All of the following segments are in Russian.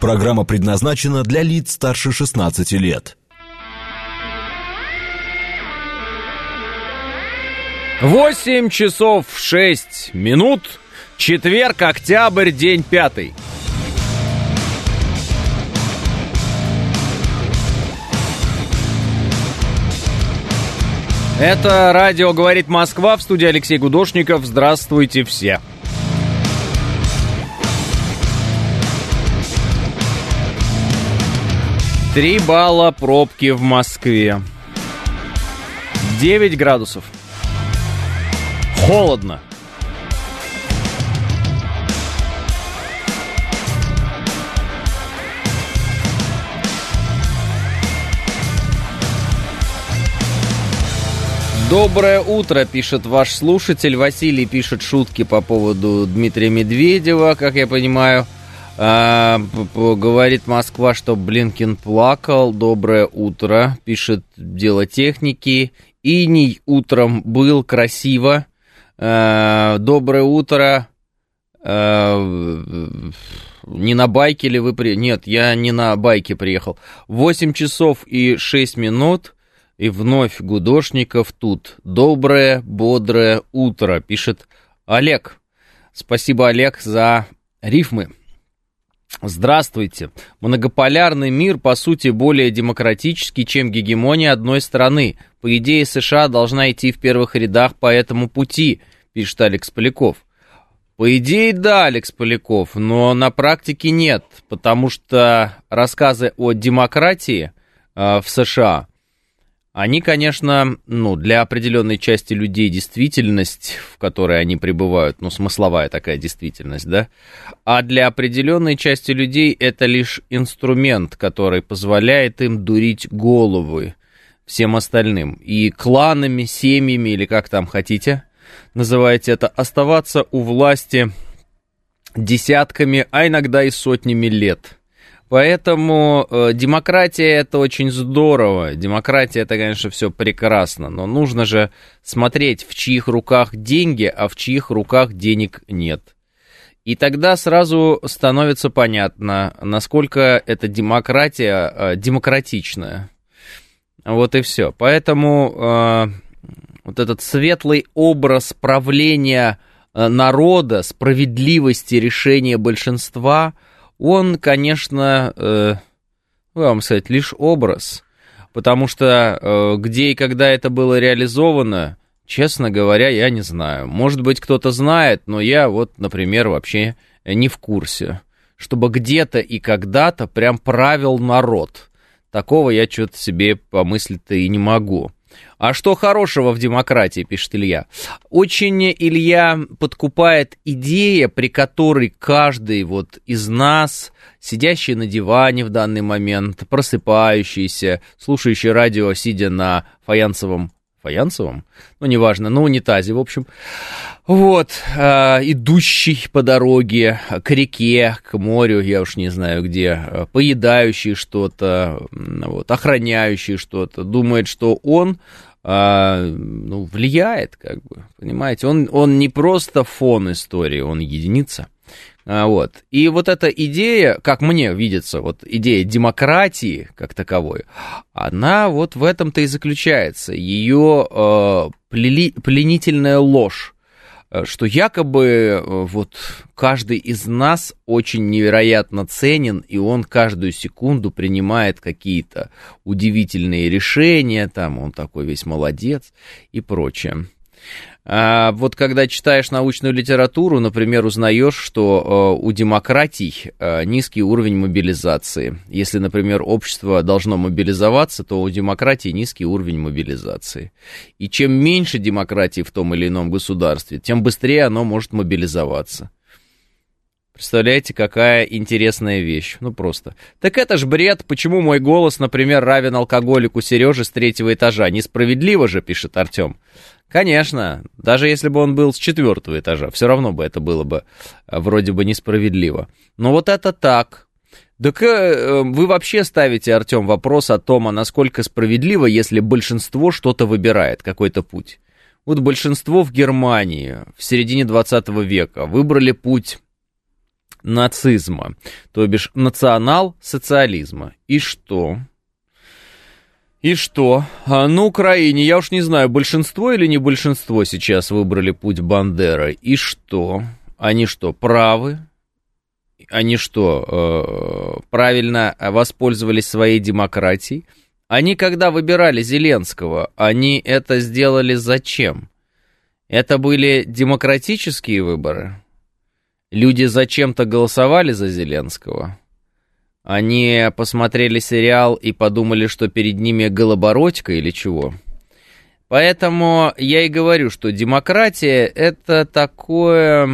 Программа предназначена для лиц старше 16 лет. 8 часов 6 минут. Четверг, октябрь, день пятый. Это радио «Говорит Москва» в студии Алексей Гудошников. Здравствуйте все. Три балла пробки в Москве. 9 градусов. Холодно. Доброе утро, пишет ваш слушатель. Василий пишет шутки по поводу Дмитрия Медведева, как я понимаю. А, говорит Москва, что Блинкин плакал. Доброе утро, пишет дело техники. Иний утром был красиво. А, доброе утро. А, не на байке ли вы при... Нет, я не на байке приехал. 8 часов и 6 минут. И вновь Гудошников тут. Доброе, бодрое утро, пишет Олег. Спасибо, Олег, за рифмы. Здравствуйте. Многополярный мир, по сути, более демократический, чем гегемония одной страны. По идее, США должна идти в первых рядах по этому пути, пишет Алекс Поляков. По идее, да, Алекс Поляков, но на практике нет, потому что рассказы о демократии э, в США они, конечно, ну, для определенной части людей действительность, в которой они пребывают, ну, смысловая такая действительность, да, а для определенной части людей это лишь инструмент, который позволяет им дурить головы всем остальным. И кланами, семьями, или как там хотите, называете это, оставаться у власти десятками, а иногда и сотнями лет – Поэтому э, демократия это очень здорово. Демократия это, конечно, все прекрасно. Но нужно же смотреть, в чьих руках деньги, а в чьих руках денег нет. И тогда сразу становится понятно, насколько эта демократия э, демократичная. Вот и все. Поэтому э, вот этот светлый образ правления э, народа, справедливости решения большинства – он, конечно, э, вам сказать, лишь образ, потому что э, где и когда это было реализовано, честно говоря, я не знаю. Может быть, кто-то знает, но я вот, например, вообще не в курсе, чтобы где-то и когда-то прям правил народ. Такого я что-то себе помыслить-то и не могу. А что хорошего в демократии, пишет Илья? Очень Илья подкупает идея, при которой каждый вот из нас, сидящий на диване в данный момент, просыпающийся, слушающий радио, сидя на фаянсовом фаянсовом, ну, неважно, на унитазе, в общем, вот, э, идущий по дороге к реке, к морю, я уж не знаю где, а, поедающий что-то, вот, охраняющий что-то, думает, что он а, ну, влияет, как бы, понимаете, он, он не просто фон истории, он единица. А, вот. И вот эта идея, как мне видится, вот идея демократии как таковой, она вот в этом-то и заключается. Ее э, плели, пленительная ложь Э, что якобы э, вот каждый из нас очень невероятно ценен, и он каждую секунду принимает какие-то удивительные решения, там он такой весь молодец и прочее. А вот когда читаешь научную литературу, например, узнаешь, что э, у демократий э, низкий уровень мобилизации. Если, например, общество должно мобилизоваться, то у демократии низкий уровень мобилизации. И чем меньше демократии в том или ином государстве, тем быстрее оно может мобилизоваться. Представляете, какая интересная вещь. Ну просто. Так это ж бред. Почему мой голос, например, равен алкоголику Сереже с третьего этажа? Несправедливо же, пишет Артем. Конечно, даже если бы он был с четвертого этажа, все равно бы это было бы э, вроде бы несправедливо. Но вот это так. Так э, вы вообще ставите, Артем, вопрос о том, а насколько справедливо, если большинство что-то выбирает, какой-то путь. Вот большинство в Германии в середине 20 века выбрали путь нацизма, то бишь национал-социализма. И что? И что? А на Украине, я уж не знаю, большинство или не большинство сейчас выбрали путь Бандеры. И что? Они что, правы? Они что, э, правильно воспользовались своей демократией? Они, когда выбирали Зеленского, они это сделали зачем? Это были демократические выборы? Люди зачем-то голосовали за Зеленского? Они посмотрели сериал и подумали, что перед ними голобородька или чего? Поэтому я и говорю, что демократия это такое...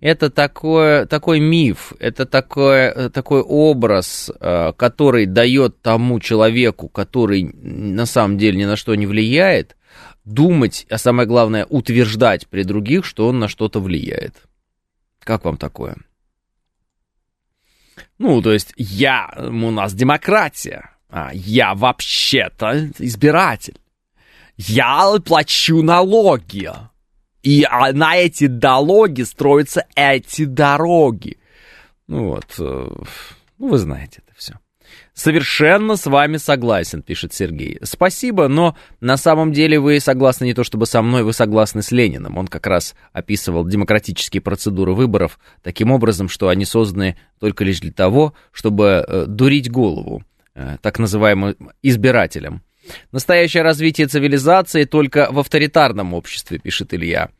Это такое, такой миф, это такой, такой образ, э, который дает тому человеку, который на самом деле ни на что не влияет, думать, а самое главное, утверждать при других, что он на что-то влияет. Как вам такое? Ну, то есть я, у нас демократия, а я вообще-то избиратель. Я плачу налоги. И а, на эти налоги строятся эти дороги. Ну вот, э, ну вы знаете. Совершенно с вами согласен, пишет Сергей. Спасибо, но на самом деле вы согласны не то чтобы со мной, вы согласны с Лениным. Он как раз описывал демократические процедуры выборов таким образом, что они созданы только лишь для того, чтобы э, дурить голову э, так называемым избирателям. Настоящее развитие цивилизации только в авторитарном обществе, пишет Илья.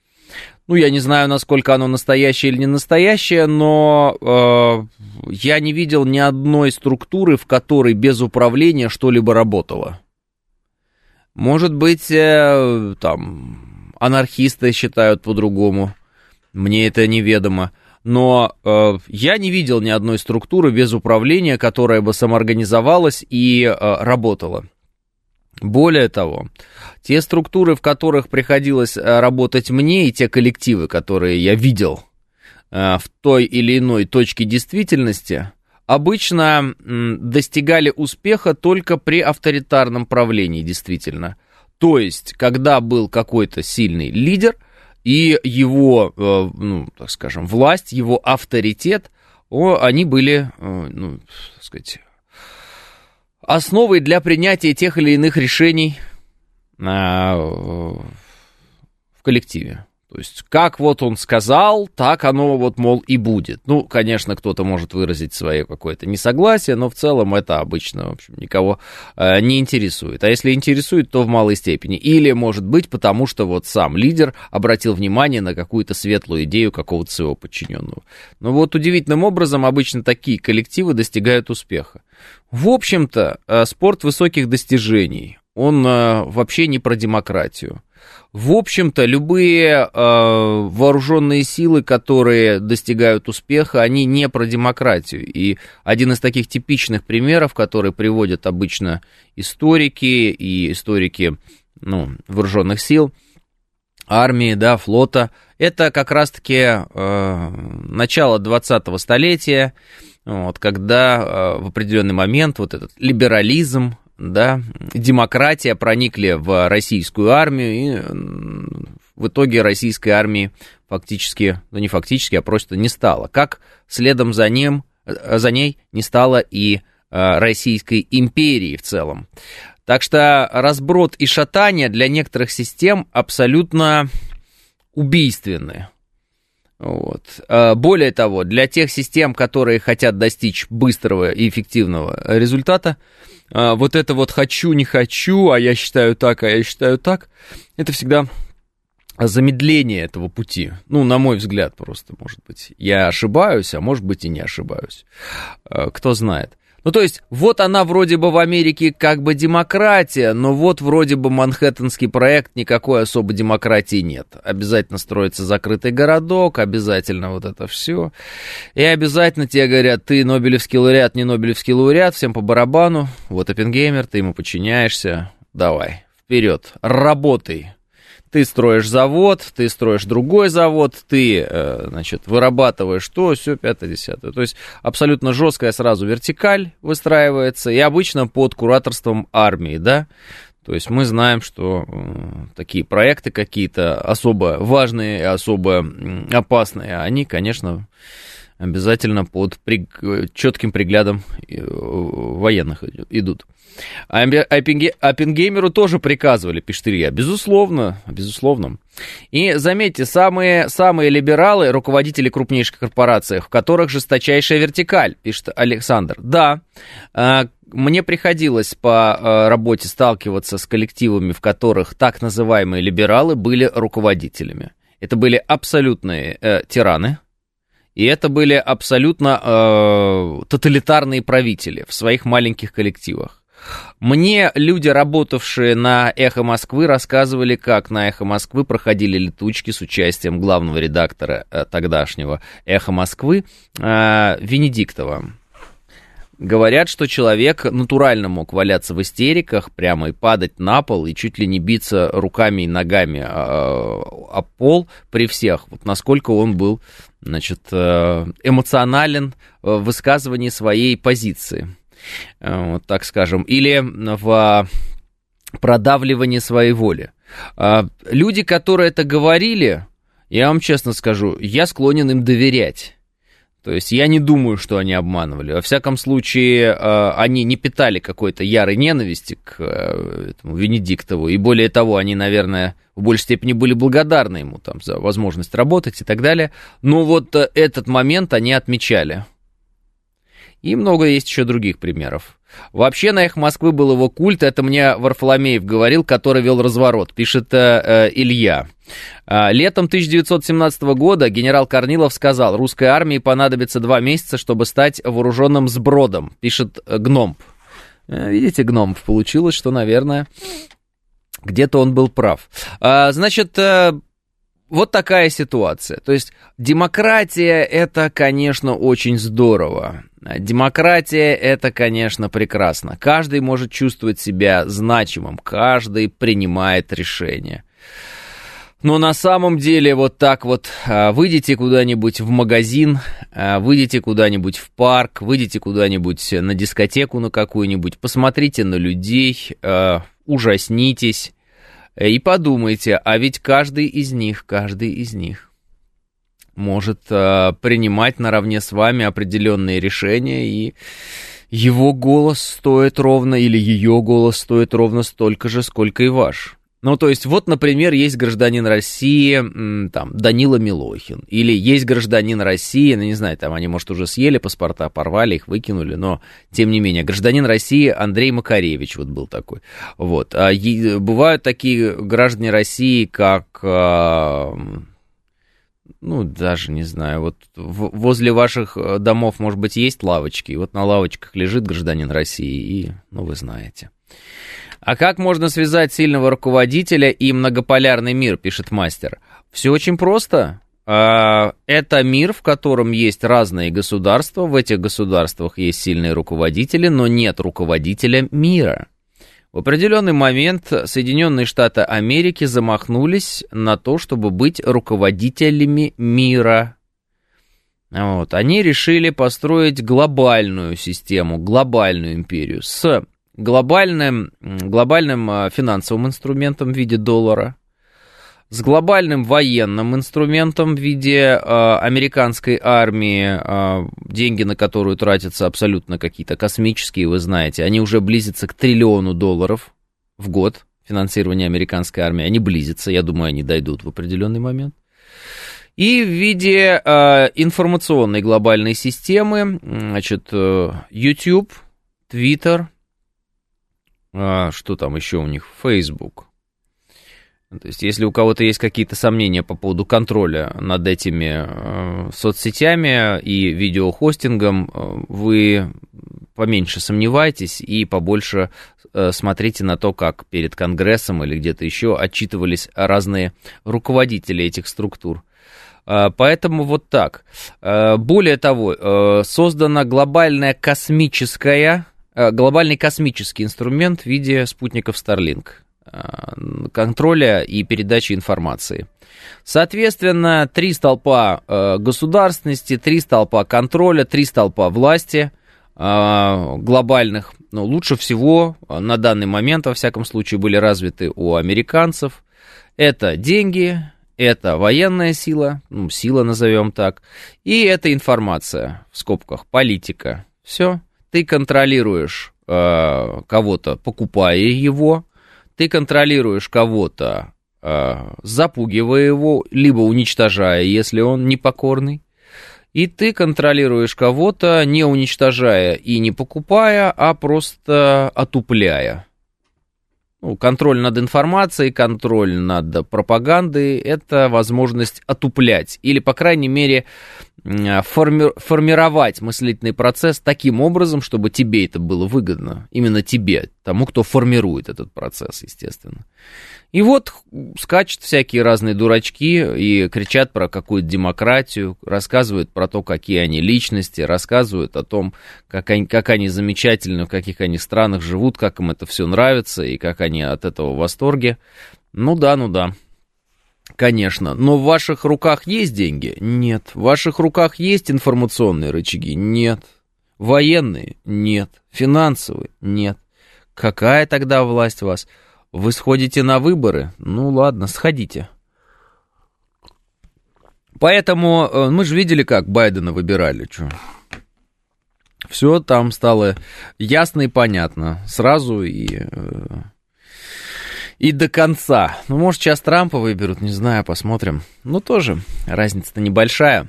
Ну, я не знаю, насколько оно настоящее или не настоящее, но э, я не видел ни одной структуры, в которой без управления что-либо работало. Может быть, э, там, анархисты считают по-другому. Мне это неведомо. Но э, я не видел ни одной структуры без управления, которая бы самоорганизовалась и э, работала. Более того, те структуры, в которых приходилось э, работать мне, и те коллективы, которые я видел э, в той или иной точке действительности, обычно достигали успеха только при авторитарном правлении, действительно. То есть, когда был какой-то сильный лидер, и его, э, ну, так скажем, власть, его авторитет, они были, ну, так сказать, основой для принятия тех или иных решений а, в коллективе. То есть, как вот он сказал, так оно вот, мол, и будет. Ну, конечно, кто-то может выразить свое какое-то несогласие, но в целом это обычно, в общем, никого э, не интересует. А если интересует, то в малой степени. Или, может быть, потому что вот сам лидер обратил внимание на какую-то светлую идею какого-то своего подчиненного. Но вот удивительным образом обычно такие коллективы достигают успеха. В общем-то, э, спорт высоких достижений, он э, вообще не про демократию. В общем-то, любые э, вооруженные силы, которые достигают успеха, они не про демократию. И один из таких типичных примеров, которые приводят обычно историки и историки ну, вооруженных сил, армии, да, флота, это как раз-таки э, начало 20-го столетия, вот, когда э, в определенный момент вот этот либерализм, да, демократия проникли в российскую армию, и в итоге российской армии фактически, ну не фактически, а просто не стало. Как следом за ним, за ней не стало и э, Российской империи в целом. Так что разброд и шатание для некоторых систем абсолютно убийственны. Вот. А, более того, для тех систем, которые хотят достичь быстрого и эффективного результата, а, вот это вот хочу, не хочу, а я считаю так, а я считаю так, это всегда замедление этого пути. Ну, на мой взгляд, просто, может быть. Я ошибаюсь, а может быть и не ошибаюсь. А, кто знает. Ну, то есть, вот она вроде бы в Америке как бы демократия, но вот вроде бы Манхэттенский проект, никакой особой демократии нет. Обязательно строится закрытый городок, обязательно вот это все. И обязательно тебе говорят, ты Нобелевский лауреат, не Нобелевский лауреат, всем по барабану. Вот Оппенгеймер, ты ему подчиняешься. Давай, вперед, работай ты строишь завод, ты строишь другой завод, ты, э, значит, вырабатываешь то, все, пятое, десятое. То есть абсолютно жесткая сразу вертикаль выстраивается, и обычно под кураторством армии, да. То есть мы знаем, что такие проекты какие-то особо важные, особо опасные, они, конечно, обязательно под при... четким приглядом военных идут. Оппенгеймеру тоже приказывали, пишет Илья. Безусловно, безусловно. И заметьте, самые, самые либералы, руководители крупнейших корпораций, в которых жесточайшая вертикаль, пишет Александр. Да, а, мне приходилось по а, работе сталкиваться с коллективами, в которых так называемые либералы были руководителями. Это были абсолютные э, тираны, и это были абсолютно э, тоталитарные правители в своих маленьких коллективах. Мне люди, работавшие на «Эхо Москвы», рассказывали, как на «Эхо Москвы» проходили летучки с участием главного редактора э, тогдашнего «Эхо Москвы» э, Венедиктова. Говорят, что человек натурально мог валяться в истериках прямо и падать на пол, и чуть ли не биться руками и ногами э, о пол при всех. Вот насколько он был, значит, э, эмоционален в высказывании своей позиции. Э, вот так скажем, или в продавливании своей воли. А, люди, которые это говорили, я вам честно скажу, я склонен им доверять. То есть я не думаю, что они обманывали. Во всяком случае, э, они не питали какой-то ярой ненависти к э, этому Венедиктову. И более того, они, наверное, в большей степени были благодарны ему там, за возможность работать и так далее. Но вот этот момент они отмечали. И много есть еще других примеров. Вообще на их Москвы был его культ, это мне Варфоломеев говорил, который вел разворот, пишет э, э Илья. А, летом 1917 года генерал Корнилов сказал, русской армии понадобится два месяца, чтобы стать вооруженным сбродом, пишет э, Гномп. Э, видите, Гномп, получилось, что, наверное, где-то он был прав. А, значит, вот такая ситуация. То есть демократия это, конечно, очень здорово. Демократия это, конечно, прекрасно. Каждый может чувствовать себя значимым, каждый принимает решения. Но на самом деле вот так вот а, выйдите куда-нибудь в магазин, а, выйдите куда-нибудь в парк, выйдите куда-нибудь на дискотеку на какую-нибудь, посмотрите на людей, а, ужаснитесь и подумайте, а ведь каждый из них, каждый из них может э, принимать наравне с вами определенные решения, и его голос стоит ровно, или ее голос стоит ровно столько же, сколько и ваш. Ну, то есть, вот, например, есть гражданин России, там, Данила Милохин, или есть гражданин России, ну, не знаю, там, они, может, уже съели паспорта, порвали их, выкинули, но, тем не менее, гражданин России Андрей Макаревич вот был такой, вот. А бывают такие граждане России, как а, ну, даже не знаю, вот возле ваших э, домов, может быть, есть лавочки, и вот на лавочках лежит гражданин России, и, ну, вы знаете. А как можно связать сильного руководителя и многополярный мир, пишет мастер? Все очень просто. А, это мир, в котором есть разные государства, в этих государствах есть сильные руководители, но нет руководителя мира. В определенный момент Соединенные Штаты Америки замахнулись на то, чтобы быть руководителями мира. Вот. Они решили построить глобальную систему, глобальную империю с глобальным, глобальным а, финансовым инструментом в виде доллара, с глобальным военным инструментом в виде э, американской армии, э, деньги на которую тратятся абсолютно какие-то космические, вы знаете, они уже близятся к триллиону долларов в год финансирование американской армии, они близятся, я думаю, они дойдут в определенный момент. И в виде э, информационной глобальной системы, значит, э, YouTube, Twitter, э, что там еще у них, Facebook, то есть, если у кого-то есть какие-то сомнения по поводу контроля над этими э, соцсетями и видеохостингом, э, вы поменьше сомневайтесь и побольше э, смотрите на то, как перед Конгрессом или где-то еще отчитывались разные руководители этих структур. Э, поэтому вот так. Э, более того, создана глобальная космическая, глобальный космический инструмент в виде спутников Starlink контроля и передачи информации. Соответственно, три столпа э, государственности, три столпа контроля, три столпа власти. э, глобальных, ну, лучше всего на данный момент, во всяком случае, были развиты у американцев. Это деньги, это военная сила, ну, сила назовем так, и это информация, в скобках, политика. Все, ты контролируешь э, кого-то, покупая его, ты контролируешь кого-то, э, запугивая его, либо уничтожая, если он непокорный, и ты контролируешь кого-то, не уничтожая и не покупая, а просто отупляя ну, контроль над информацией, контроль над пропагандой, это возможность отуплять или, по крайней мере, форми- формировать мыслительный процесс таким образом, чтобы тебе это было выгодно, именно тебе, тому, кто формирует этот процесс, естественно. И вот скачут всякие разные дурачки и кричат про какую-то демократию, рассказывают про то, какие они личности, рассказывают о том, как они, как они замечательны, в каких они странах живут, как им это все нравится и как они от этого в восторге. Ну да, ну да. Конечно, но в ваших руках есть деньги? Нет. В ваших руках есть информационные рычаги? Нет. Военные? Нет. Финансовые? Нет. Какая тогда власть у вас? Вы сходите на выборы? Ну ладно, сходите. Поэтому э, мы же видели, как Байдена выбирали. Чё? Все там стало ясно и понятно. Сразу и, э, и до конца. Ну, может, сейчас Трампа выберут, не знаю, посмотрим. Ну, тоже разница-то небольшая.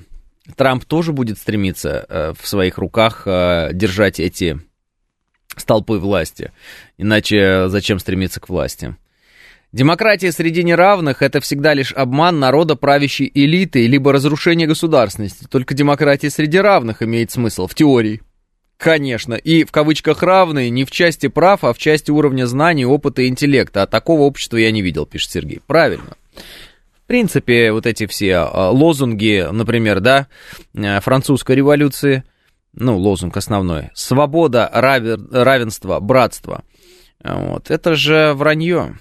Трамп тоже будет стремиться э, в своих руках держать эти столпы власти. Иначе зачем стремиться к власти? Демократия среди неравных – это всегда лишь обман народа правящей элиты, либо разрушение государственности. Только демократия среди равных имеет смысл, в теории. Конечно, и в кавычках равные не в части прав, а в части уровня знаний, опыта и интеллекта. А такого общества я не видел, пишет Сергей. Правильно. В принципе, вот эти все а, лозунги, например, да, э, французской революции – ну, лозунг основной, свобода, равенство, братство. Вот. Это же вранье.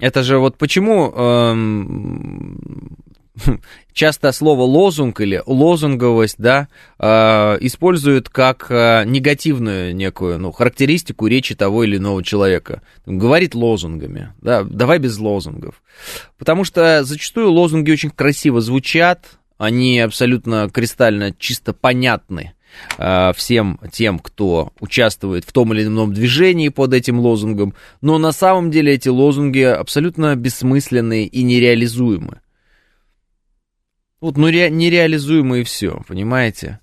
Это же вот почему эм, часто слово лозунг или лозунговость, да, э, используют как э, негативную некую, ну, характеристику речи того или иного человека. Говорит лозунгами, да, давай без лозунгов. Потому что зачастую лозунги очень красиво звучат, они абсолютно кристально чисто понятны Э, всем тем, кто участвует в том или ином движении под этим лозунгом, но на самом деле эти лозунги абсолютно бессмысленные и нереализуемы. Вот, ну, ре, нереализуемы и все, понимаете?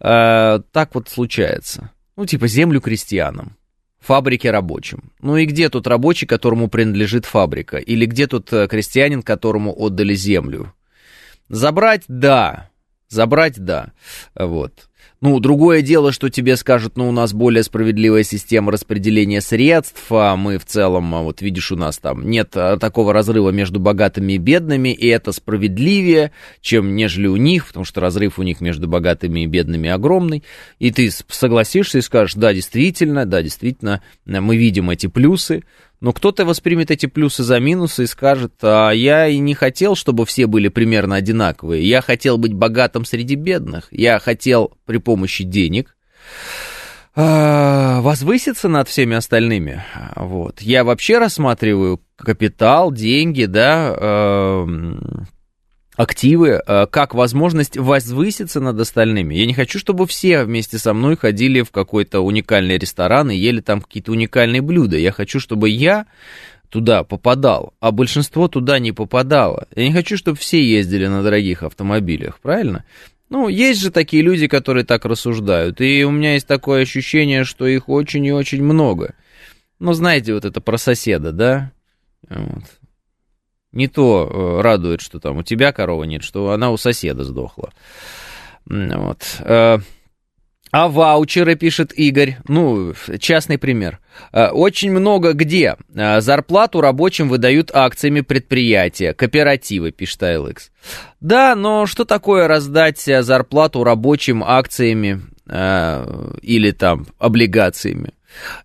А, так вот случается. Ну, типа землю крестьянам, фабрике рабочим. Ну и где тут рабочий, которому принадлежит фабрика? Или где тут э, крестьянин, которому отдали землю? Забрать, да. Забрать, да. Вот. Ну, другое дело, что тебе скажут, ну, у нас более справедливая система распределения средств, а мы в целом, а вот видишь, у нас там нет а, такого разрыва между богатыми и бедными, и это справедливее, чем нежели у них, потому что разрыв у них между богатыми и бедными огромный, и ты согласишься и скажешь, да, действительно, да, действительно, мы видим эти плюсы, но кто-то воспримет эти плюсы за минусы и скажет, а я и не хотел, чтобы все были примерно одинаковые. Я хотел быть богатым среди бедных. Я хотел при помощи денег а, возвыситься над всеми остальными. Вот. Я вообще рассматриваю капитал, деньги, да, активы э, как возможность возвыситься над остальными. Я не хочу, чтобы все вместе со мной ходили в какой-то уникальный ресторан и ели там какие-то уникальные блюда. Я хочу, чтобы я туда попадал, а большинство туда не попадало. Я не хочу, чтобы все ездили на дорогих автомобилях, правильно? Ну, есть же такие люди, которые так рассуждают, и у меня есть такое ощущение, что их очень и очень много. Ну, знаете, вот это про соседа, да? Вот не то э, радует, что там у тебя корова нет, что она у соседа сдохла. Вот. Э, а ваучеры, пишет Игорь, ну, частный пример. Э, очень много где. Зарплату рабочим выдают акциями предприятия, кооперативы, пишет ALX. Да, но что такое раздать зарплату рабочим акциями или там облигациями?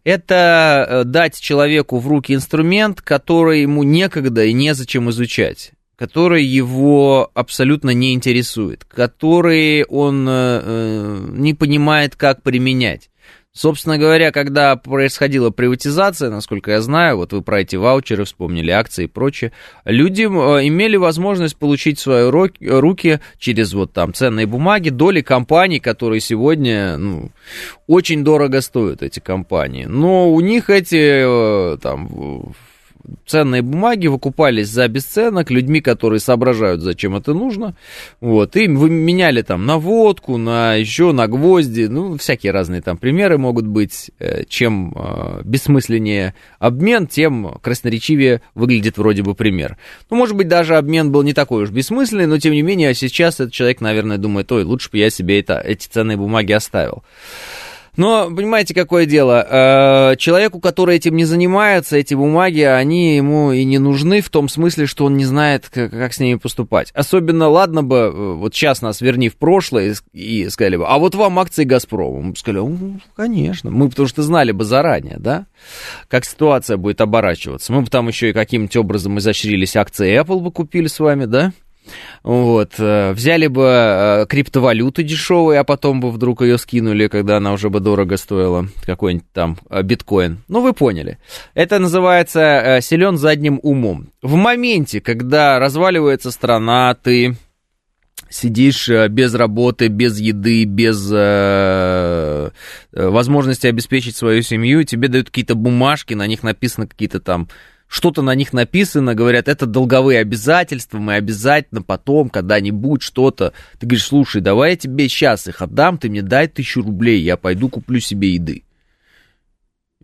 Это э, дать человеку в руки инструмент, который ему некогда и незачем изучать который его абсолютно не интересует, который он э, э, не понимает, как применять. Собственно говоря, когда происходила приватизация, насколько я знаю, вот вы про эти ваучеры вспомнили, акции и прочее, люди э, имели возможность получить в свои руки через вот там ценные бумаги доли компаний, которые сегодня ну, очень дорого стоят, эти компании. Но у них эти э, там ценные бумаги выкупались за бесценок людьми, которые соображают, зачем это нужно. Вот, и вы меняли там на водку, на еще на гвозди, ну, всякие разные там примеры могут быть. Э, чем э, бессмысленнее обмен, тем красноречивее выглядит вроде бы пример. Ну, может быть, даже обмен был не такой уж бессмысленный, но тем не менее, сейчас этот человек, наверное, думает, ой, лучше бы я себе это, эти ценные бумаги оставил. Но, понимаете, какое дело? Э, человеку, который этим не занимается, эти бумаги, они ему и не нужны в том смысле, что он не знает, как, с ними поступать. Особенно, ладно бы, э, вот сейчас нас верни в прошлое и сказали бы, а вот вам акции «Газпрома». Мы бы сказали, ну, конечно. Мы потому что знали бы заранее, да, как ситуация будет оборачиваться. Мы бы там еще и каким-нибудь образом изощрились, акции Apple бы купили с вами, да? Вот, э, взяли бы э, криптовалюту дешевую, а потом бы вдруг ее скинули, когда она уже бы дорого стоила, какой-нибудь там э, биткоин. Ну, вы поняли. Это называется силен задним умом. В моменте, когда разваливается страна, ты сидишь без работы, без еды, без э, возможности обеспечить свою семью, тебе дают какие-то бумажки, на них написано какие-то там что-то на них написано, говорят, это долговые обязательства, мы обязательно потом, когда-нибудь что-то. Ты говоришь, слушай, давай я тебе сейчас их отдам, ты мне дай тысячу рублей, я пойду куплю себе еды.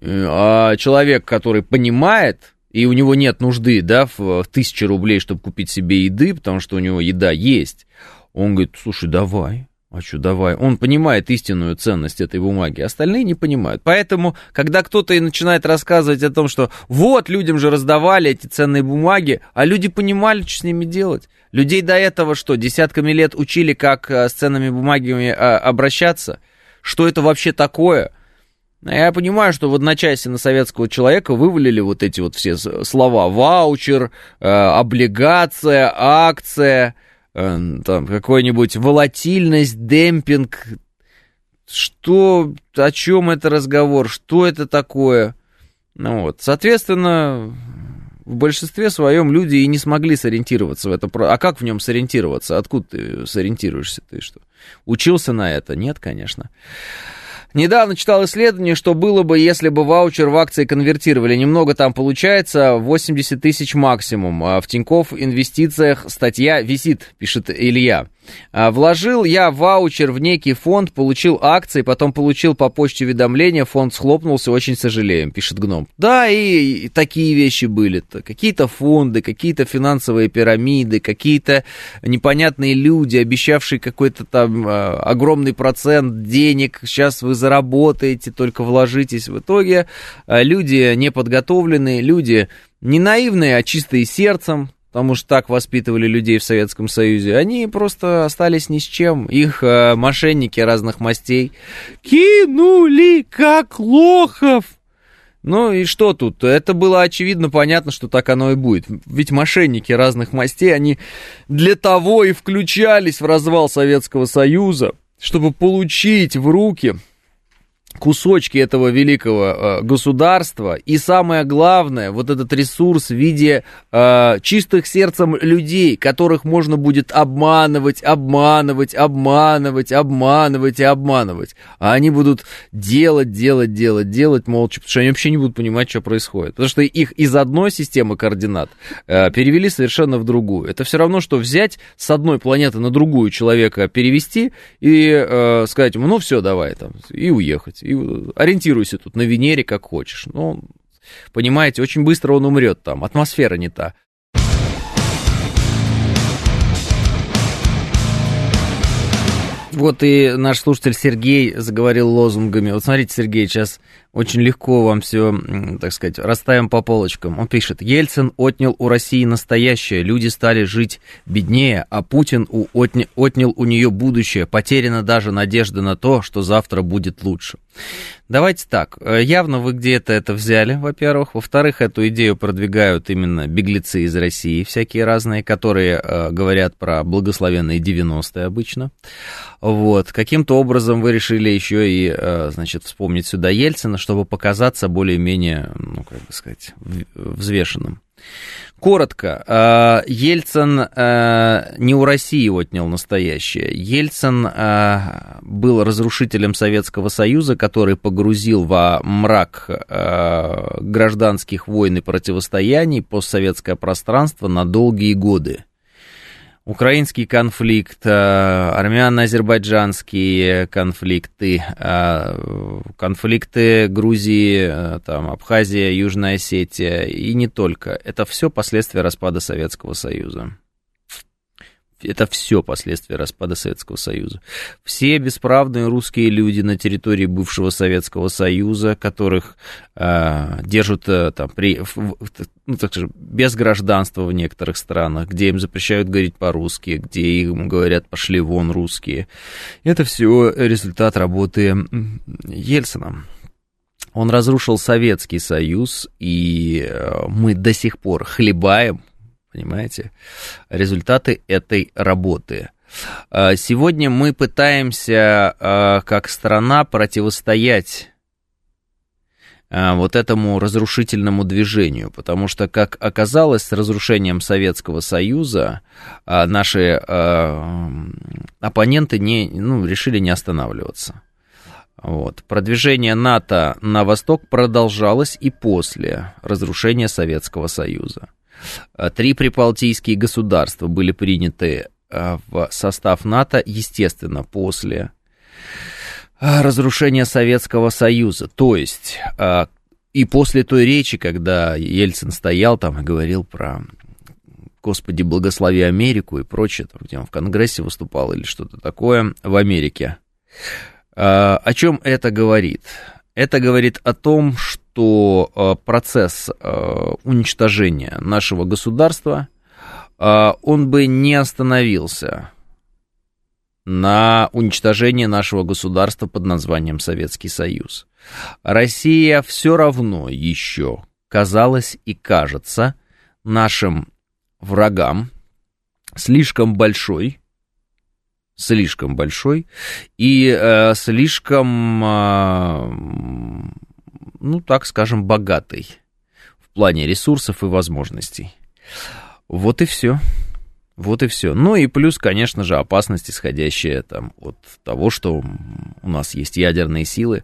Э, а человек, который понимает, и у него нет нужды, да, в тысячи рублей, чтобы купить себе еды, потому что у него еда есть, он говорит, слушай, давай, а что, давай. Он понимает истинную ценность этой бумаги, остальные не понимают. Поэтому, когда кто-то и начинает рассказывать о том, что вот, людям же раздавали эти ценные бумаги, а люди понимали, что с ними делать. Людей до этого что, десятками лет учили, как э, с ценными бумагами а, обращаться? Что это вообще такое? Я понимаю, что в одночасье на советского человека вывалили вот эти вот все слова. Ваучер, э, облигация, акция – Э, там какой-нибудь волатильность, демпинг. Что, о чем это разговор, что это такое? Ну вот, соответственно, в большинстве своем люди и не смогли сориентироваться в это. А как в нем сориентироваться? Откуда ты сориентируешься? Ты что? Учился на это? Нет, конечно. Недавно читал исследование, что было бы, если бы ваучер в акции конвертировали. Немного там получается, 80 тысяч максимум. А в Тинькофф инвестициях статья висит, пишет Илья. А, вложил я ваучер в некий фонд, получил акции, потом получил по почте уведомление, фонд схлопнулся, очень сожалеем, пишет Гном. Да, и, и такие вещи были. -то. Какие-то фонды, какие-то финансовые пирамиды, какие-то непонятные люди, обещавшие какой-то там э, огромный процент денег, сейчас вы заработаете, только вложитесь. В итоге э, люди неподготовленные, люди не наивные, а чистые сердцем, потому что так воспитывали людей в Советском Союзе, они просто остались ни с чем. Их э, мошенники разных мастей кинули как лохов. Ну и что тут? Это было очевидно понятно, что так оно и будет. Ведь мошенники разных мастей, они для того и включались в развал Советского Союза, чтобы получить в руки кусочки этого великого э, государства и самое главное, вот этот ресурс в виде э, чистых сердцем людей, которых можно будет обманывать, обманывать, обманывать, обманывать и обманывать. А они будут делать, делать, делать, делать молча, потому что они вообще не будут понимать, что происходит. Потому что их из одной системы координат э, перевели совершенно в другую. Это все равно, что взять с одной планеты на другую человека перевести и э, сказать ну все, давай там, и уехать и ориентируйся тут на Венере как хочешь. Ну, понимаете, очень быстро он умрет там, атмосфера не та. Вот и наш слушатель Сергей заговорил лозунгами. Вот смотрите, Сергей, сейчас очень легко вам все, так сказать, расставим по полочкам. Он пишет, Ельцин отнял у России настоящее, люди стали жить беднее, а Путин у, отня, отнял у нее будущее, потеряна даже надежда на то, что завтра будет лучше. Давайте так. Э, явно вы где-то это взяли, во-первых. Во-вторых, эту идею продвигают именно беглецы из России, всякие разные, которые э, говорят про благословенные 90-е обычно. Вот. Каким-то образом вы решили еще и, э, значит, вспомнить сюда Ельцина, чтобы показаться более-менее, ну, как бы сказать, взвешенным. Коротко, э, Ельцин э, не у России отнял настоящее. Ельцин э, был разрушителем Советского Союза, который погрузил во мрак гражданских войн и противостояний постсоветское пространство на долгие годы украинский конфликт, э, армяно-азербайджанские конфликты, э, конфликты Грузии, э, там, Абхазия, Южная Осетия и не только. Это все последствия распада Советского Союза это все последствия распада Советского Союза. Все бесправные русские люди на территории бывшего Советского Союза, которых э, держат э, там, при, ну, так скажем, без гражданства в некоторых странах, где им запрещают говорить по-русски, где им говорят «пошли вон русские». Это все результат работы Ельцина. Он разрушил Советский Союз, и э, мы до сих пор хлебаем понимаете, результаты этой работы. А, сегодня мы пытаемся, а, как страна, противостоять вот этому разрушительному движению, потому что, как оказалось, с разрушением Советского Союза наши оппоненты не, ну, решили не останавливаться. Вот. Продвижение НАТО на восток продолжалось и после разрушения Советского Союза. Три прибалтийские государства были приняты в состав НАТО, естественно, после разрушения Советского Союза. То есть и после той речи, когда Ельцин стоял там и говорил про «Господи, благослови Америку» и прочее, там, где он в Конгрессе выступал или что-то такое в Америке. О чем это говорит? Это говорит о том, что процесс уничтожения нашего государства, он бы не остановился на уничтожении нашего государства под названием Советский Союз. Россия все равно еще казалась и кажется нашим врагам слишком большой, слишком большой и э, слишком э, ну, так скажем, богатый в плане ресурсов и возможностей. Вот и все. Вот и все. Ну и плюс, конечно же, опасность, исходящая там от того, что у нас есть ядерные силы,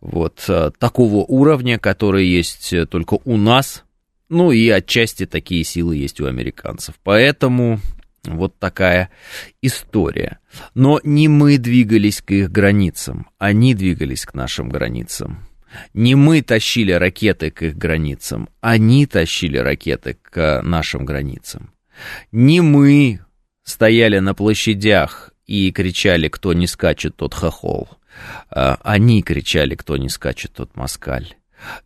вот э, такого уровня, которые есть только у нас, ну и отчасти такие силы есть у американцев. Поэтому вот такая история. Но не мы двигались к их границам, они двигались к нашим границам. Не мы тащили ракеты к их границам, они тащили ракеты к нашим границам. Не мы стояли на площадях и кричали, кто не скачет, тот хохол. А, они кричали, кто не скачет, тот москаль.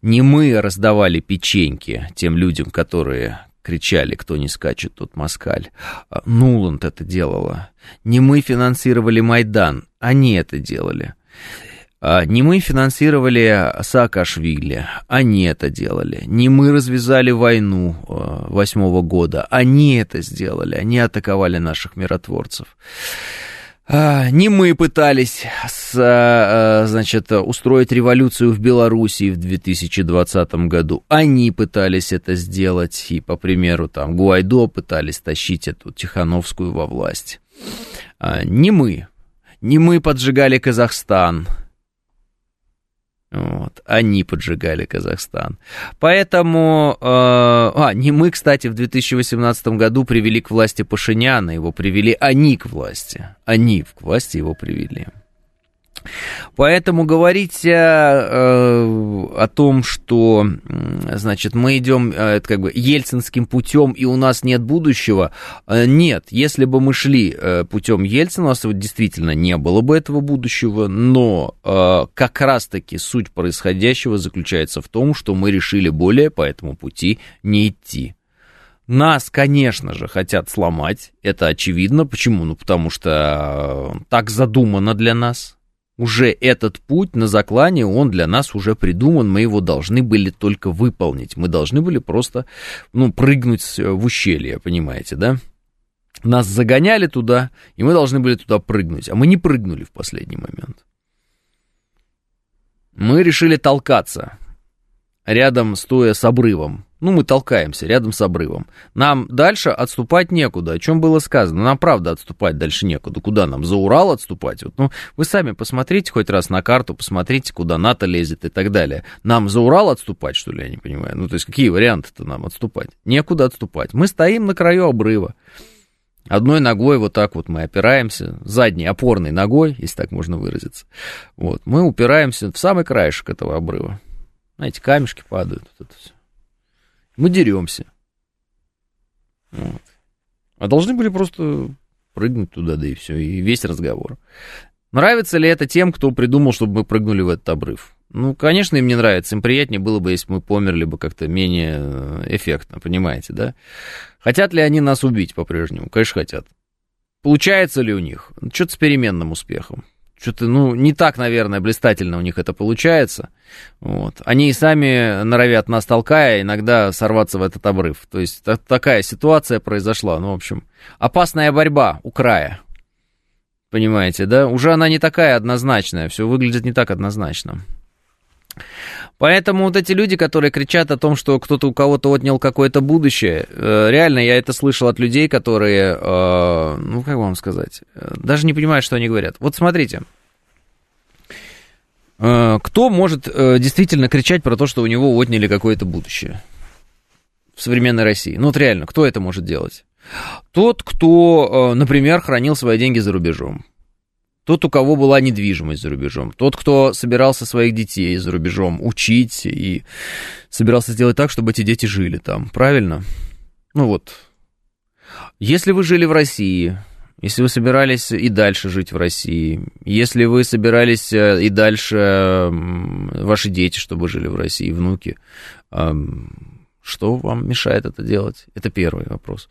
Не мы раздавали печеньки тем людям, которые кричали, кто не скачет, тот москаль. А, Нуланд это делала. Не мы финансировали Майдан, они это делали. А, не мы финансировали Саакашвили, они это делали. Не мы развязали войну а, восьмого года, они это сделали, они атаковали наших миротворцев. А, не мы пытались, с, значит, устроить революцию в Белоруссии в 2020 году. Они пытались это сделать, и, по примеру, там, Гуайдо пытались тащить эту Тихановскую во власть. Не мы. Не мы поджигали Казахстан. Вот. Они поджигали Казахстан. Поэтому... Э, а, не мы, кстати, в 2018 году привели к власти Пашиняна, его привели они к власти. Они к власти его привели. Поэтому говорить э, о том, что, значит, мы идем э, как бы ельцинским путем и у нас нет будущего, э, нет. Если бы мы шли э, путем Ельцина, у нас действительно не было бы этого будущего, но э, как раз-таки суть происходящего заключается в том, что мы решили более по этому пути не идти. Нас, конечно же, хотят сломать, это очевидно. Почему? Ну, потому что э, так задумано для нас, Уже этот путь на заклане, он для нас уже придуман, мы его должны были только выполнить. Мы должны были просто, ну, прыгнуть в ущелье, понимаете, да? Нас загоняли туда, и мы должны были туда прыгнуть, а мы не прыгнули в последний момент. Мы решили толкаться рядом, стоя с обрывом. Ну, мы толкаемся рядом с обрывом. Нам дальше отступать некуда, о чем было сказано. Нам, правда, отступать дальше некуда. Куда нам? За Урал отступать? Вот, ну, вы сами посмотрите хоть раз на карту, посмотрите, куда НАТО лезет и так далее. Нам за Урал отступать, что ли, я не понимаю? Ну, то есть, какие варианты-то нам отступать? Некуда отступать. Мы стоим на краю обрыва. Одной ногой вот так вот мы опираемся, задней опорной ногой, если так можно выразиться. Вот, мы упираемся в самый краешек этого обрыва. Знаете, камешки падают, вот это все. Мы деремся. Вот. А должны были просто прыгнуть туда, да и все, и весь разговор. Нравится ли это тем, кто придумал, чтобы мы прыгнули в этот обрыв? Ну, конечно, им не нравится. Им приятнее было бы, если бы мы померли бы как-то менее э, эффектно, понимаете, да? Хотят ли они нас убить по-прежнему? Конечно, хотят. Получается ли у них? Что-то с переменным успехом. Что-то, ну, не так, наверное, блистательно у них это получается. Вот. Они и сами норовят нас толкая, иногда сорваться в этот обрыв. То есть та- такая ситуация произошла. Ну, в общем, опасная борьба у края. Понимаете, да? Уже она не такая однозначная, все выглядит не так однозначно. Поэтому вот эти люди, которые кричат о том, что кто-то у кого-то отнял какое-то будущее, э, реально я это слышал от людей, которые, э, ну как вам сказать, э, даже не понимают, что они говорят. Вот смотрите, кто может действительно кричать про то, что у него отняли какое-то будущее в современной России? Ну вот реально, кто это может делать? Тот, кто, например, хранил свои деньги за рубежом тот, у кого была недвижимость за рубежом, тот, кто собирался своих детей за рубежом учить и собирался сделать так, чтобы эти дети жили там, правильно? Ну вот. Если вы жили в России, если вы собирались и дальше жить в России, если вы собирались э, и дальше ваши дети, чтобы жили в России, внуки, что вам мешает это делать? Это первый вопрос.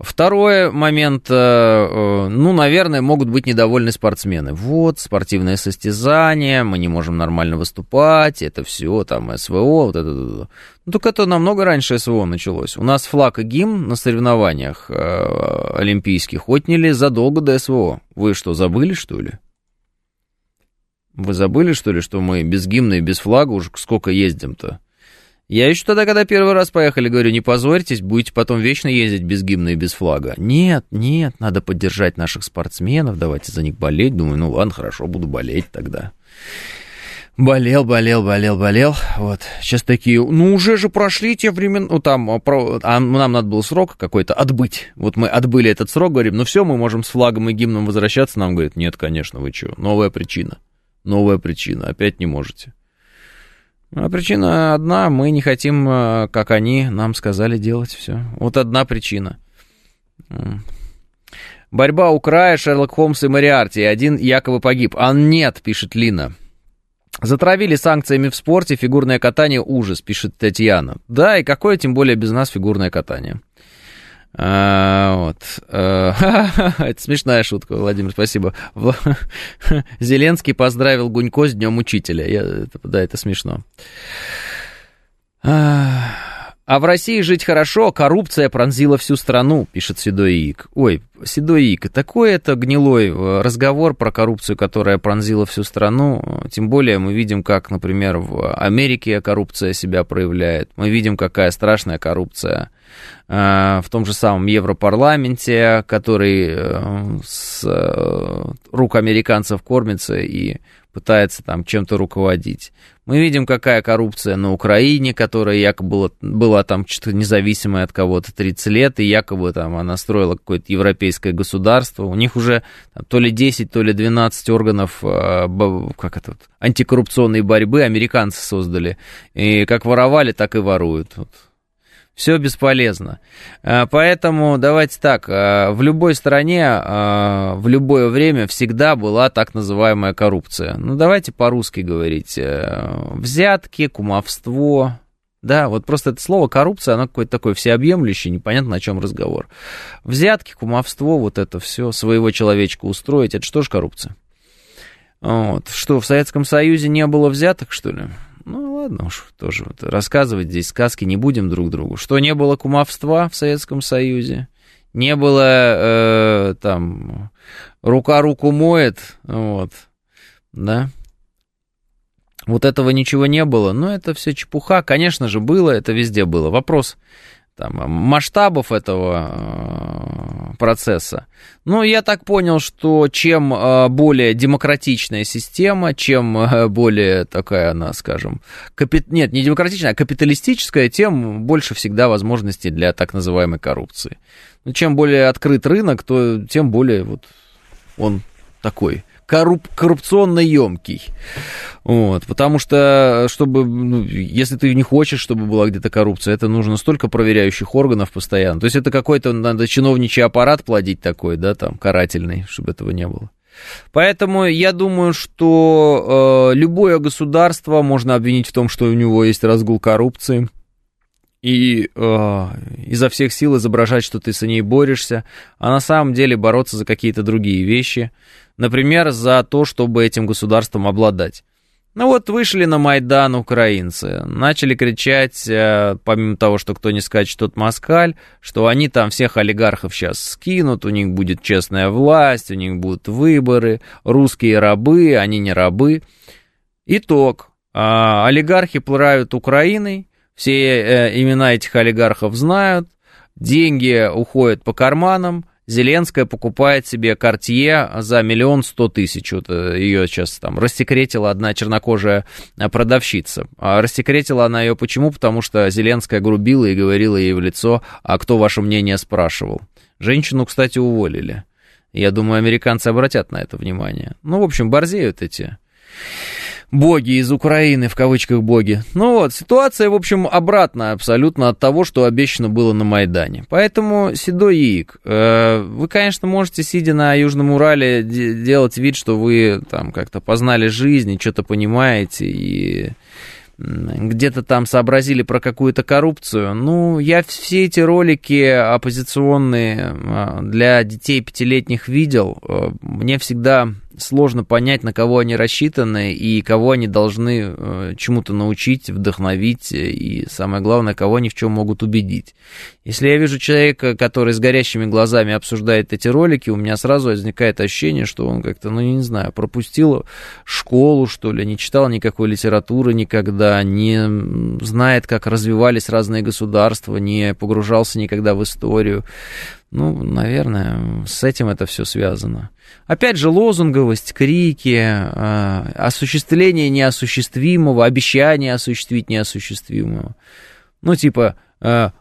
Второй момент, э, э, ну, наверное, могут быть недовольны спортсмены. Вот, спортивное состязание, мы не можем нормально выступать, это все, там, СВО, вот это. Ну, только это намного раньше СВО началось. У нас флаг и гимн на соревнованиях э, олимпийских отняли задолго до СВО. Вы что, забыли, что ли? Вы забыли, что ли, что мы без гимна и без флага уже сколько ездим-то? Я еще тогда, когда первый раз поехали, говорю, не позорьтесь, будете потом вечно ездить без гимна и без флага. Нет, нет, надо поддержать наших спортсменов, давайте за них болеть. Думаю, ну ладно, хорошо, буду болеть тогда. Болел, болел, болел, болел. Вот. Сейчас такие, ну уже же прошли те времена. Ну там, а, про, а нам надо был срок какой-то отбыть. Вот мы отбыли этот срок, говорим, ну все, мы можем с флагом и гимном возвращаться. Нам говорят, нет, конечно, вы что, новая причина. Новая причина, опять не можете. А причина одна, мы не хотим, э, как они нам сказали делать все. Вот одна причина. Борьба у края, Шерлок Холмс и Мариарти. Один якобы погиб. А нет, пишет Лина. Затравили санкциями в спорте, фигурное катание ужас, пишет Татьяна. Да, и какое тем более без нас фигурное катание. А, вот. А, это смешная шутка, Владимир, спасибо. Зеленский поздравил Гунько с Днем Учителя. Я, да, это смешно. А, в России жить хорошо, коррупция пронзила всю страну, пишет Седой Ик. Ой, Седой Ик, такой это гнилой э, разговор про коррупцию, которая пронзила всю страну. Тем более мы видим, как, например, в Америке коррупция себя проявляет. Мы видим, какая страшная коррупция э, в том же самом Европарламенте, который э, с рук американцев кормится и пытается там чем-то руководить. Мы видим, какая коррупция на Украине, которая якобы была, была там что-то независимая от кого-то 30 лет, и якобы там она строила какое-то европейское государство. У них уже там, то ли 10, то ли 12 органов э, как это, антикоррупционной борьбы американцы создали. И как воровали, так и воруют. Вот все бесполезно. А, поэтому давайте так, а, в любой стране, а, в любое время всегда была так называемая коррупция. Ну, давайте по-русски говорить. Э, взятки, кумовство, да, вот просто это слово коррупция, оно какое-то такое всеобъемлющее, непонятно, о чем разговор. Взятки, кумовство, вот это все, своего человечка устроить, это что же коррупция? Вот. Что, в Советском Союзе не было взяток, что ли? Ну, ладно уж, тоже вот рассказывать здесь сказки не будем друг другу. Что, не было кумовства в Советском Союзе? Не было, э, там, рука руку моет, вот, да? Вот этого ничего не было, но это все чепуха, конечно же, было, это везде было. Вопрос, там, масштабов этого э, процесса. Ну, я так понял, что чем э, более демократичная система, чем э, более такая она, скажем, капит... нет, не демократичная, а капиталистическая, тем больше всегда возможностей для так называемой коррупции. Ну, чем более открыт рынок, то тем более вот он такой корруп, коррупционно емкий. Вот, потому что, чтобы, ну, если ты не хочешь, чтобы была где-то коррупция, это нужно столько проверяющих органов постоянно. То есть это какой-то, надо чиновничий аппарат плодить такой, да, там, карательный, чтобы этого не было. Поэтому я думаю, что э, любое государство можно обвинить в том, что у него есть разгул коррупции и э, изо всех сил изображать, что ты с ней борешься, а на самом деле бороться за какие-то другие вещи, например, за то, чтобы этим государством обладать. Ну вот вышли на Майдан украинцы, начали кричать, э, помимо того, что кто не скачет, тот москаль, что они там всех олигархов сейчас скинут, у них будет честная власть, у них будут выборы, русские рабы, они не рабы. Итог. Э, олигархи плывают Украиной, все э, имена этих олигархов знают, деньги уходят по карманам, Зеленская покупает себе Картье за миллион сто тысяч. Вот э, ее сейчас там рассекретила одна чернокожая э, продавщица. А рассекретила она ее почему? Потому что Зеленская грубила и говорила ей в лицо, а кто ваше мнение спрашивал. Женщину, кстати, уволили. Я думаю, американцы обратят на это внимание. Ну, в общем, борзеют эти боги из Украины, в кавычках боги. Ну вот, ситуация, в общем, обратная абсолютно от того, что обещано было на Майдане. Поэтому, Седой Яик, э, вы, конечно, можете, сидя на Южном Урале, делать вид, что вы там как-то познали жизнь и что-то понимаете, и где-то там сообразили про какую-то коррупцию. Ну, я все эти ролики оппозиционные а, для детей пятилетних видел. Э, мне всегда сложно понять, на кого они рассчитаны и кого они должны э, чему-то научить, вдохновить и, самое главное, кого они в чем могут убедить. Если я вижу человека, который с горящими глазами обсуждает эти ролики, у меня сразу возникает ощущение, что он как-то, ну, не знаю, пропустил школу, что ли, не читал никакой литературы никогда, не знает, как развивались разные государства, не погружался никогда в историю. Ну, наверное, с этим это все связано. Опять же, лозунговость, крики, э, осуществление неосуществимого, обещание осуществить неосуществимого. Ну, типа,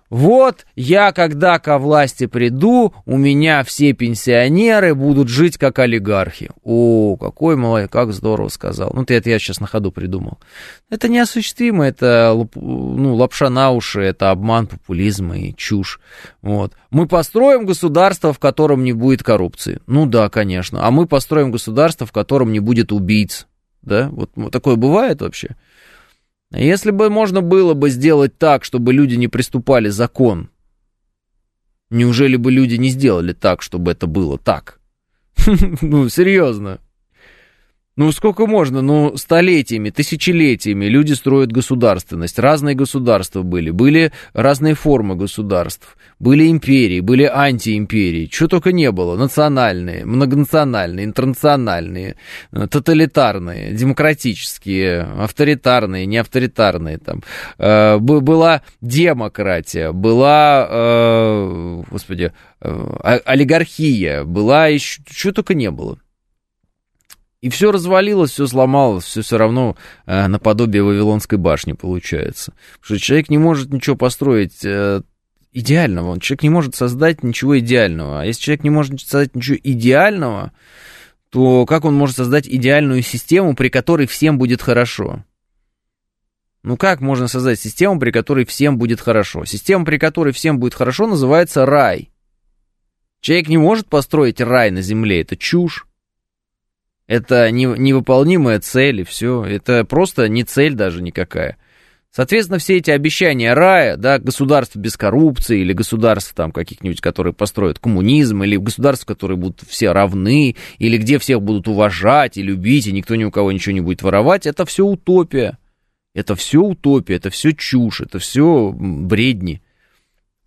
вот я, когда ко власти приду, у меня все пенсионеры будут жить как олигархи. О, какой молодец, как здорово сказал. Ну, это я сейчас на ходу придумал. Это неосуществимо, это ну, лапша на уши, это обман, популизм и чушь. Вот. Мы построим государство, в котором не будет коррупции. Ну да, конечно. А мы построим государство, в котором не будет убийц. Да, вот такое бывает вообще. Если бы можно было бы сделать так, чтобы люди не приступали закон, неужели бы люди не сделали так, чтобы это было так? Ну, серьезно. Ну, сколько можно? Ну, столетиями, тысячелетиями люди строят государственность. Разные государства были. Были разные формы государств. Были империи, были антиимперии. Чего только не было. Национальные, многонациональные, интернациональные, э, тоталитарные, демократические, авторитарные, неавторитарные. Там. Э, была демократия, была, э, господи, олигархия, была еще... Чего только не было. И все развалилось, все сломалось, все все равно э, наподобие Вавилонской башни получается. Потому что человек не может ничего построить э, идеального, человек не может создать ничего идеального. А если человек не может создать ничего идеального, то как он может создать идеальную систему, при которой всем будет хорошо? Ну как можно создать систему, при которой всем будет хорошо? Система, при которой всем будет хорошо, называется рай. Человек не может построить рай на земле, это чушь. Это не, невыполнимая цель, и все. Это просто не цель даже никакая. Соответственно, все эти обещания рая, да, государство без коррупции, или государство там каких-нибудь, которые построят коммунизм, или государство, которые будут все равны, или где всех будут уважать и любить, и никто ни у кого ничего не будет воровать, это все утопия. Это все утопия, это все чушь, это все бредни,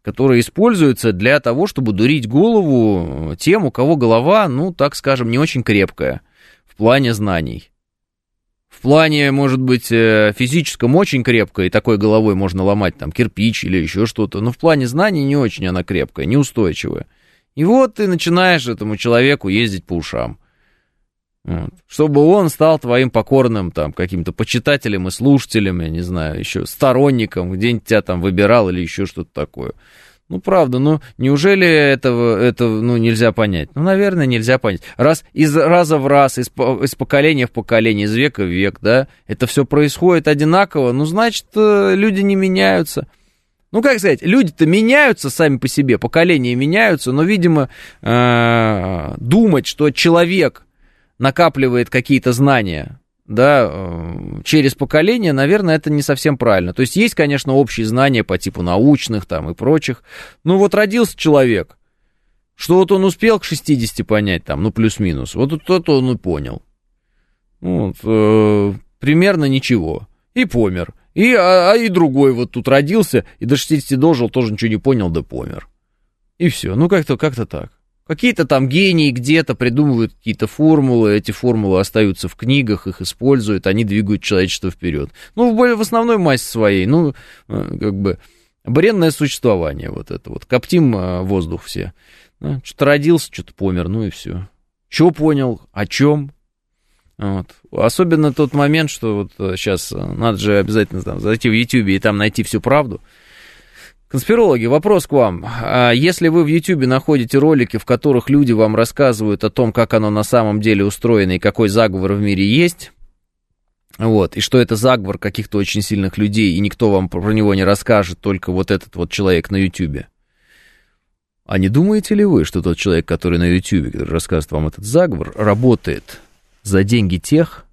которые используются для того, чтобы дурить голову тем, у кого голова, ну, так скажем, не очень крепкая в плане знаний. В плане, может быть, э, физическом очень крепкая, и такой головой можно ломать там кирпич или еще что-то, но в плане знаний не очень она крепкая, неустойчивая. И вот ты начинаешь этому человеку ездить по ушам. Вот. Чтобы он стал твоим покорным там каким-то почитателем и слушателем, я не знаю, еще сторонником, где-нибудь тебя там выбирал или еще что-то такое. Ну, правда, ну, неужели этого, это, ну, нельзя понять? Ну, наверное, нельзя понять. Раз из раза в раз, из, из поколения в поколение, из века в век, да, это все происходит одинаково, ну, значит, э, люди не меняются. Ну, как сказать, люди-то меняются сами по себе, поколения меняются, но, видимо, э, думать, что человек накапливает какие-то знания, да, э, через поколение, наверное, это не совсем правильно. То есть есть, конечно, общие знания по типу научных там и прочих. Ну вот родился человек, что вот он успел к 60 понять там, ну плюс-минус, вот то-то он и понял. Вот, э, примерно ничего. И помер. И, а, а и другой вот тут родился, и до 60 дожил, тоже ничего не понял, да помер. И все. Ну как-то как-то так. Какие-то там гении где-то придумывают какие-то формулы, эти формулы остаются в книгах, их используют, они двигают человечество вперед. Ну, в, в основной массе своей, ну, э, как бы, бренное существование вот это вот. Коптим э, воздух все. Ну, что-то родился, что-то помер, ну и все. Что понял, о чем? Вот. Особенно тот момент, что вот сейчас э, надо же обязательно там, зайти в YouTube и там найти всю правду. Конспирологи, вопрос к вам. А если вы в YouTube находите ролики, в которых люди вам рассказывают о том, как оно на самом деле устроено и какой заговор в мире есть, вот, и что это заговор каких-то очень сильных людей, и никто вам про него не расскажет, только вот этот вот человек на YouTube. А не думаете ли вы, что тот человек, который на YouTube, который рассказывает вам этот заговор, работает за деньги тех,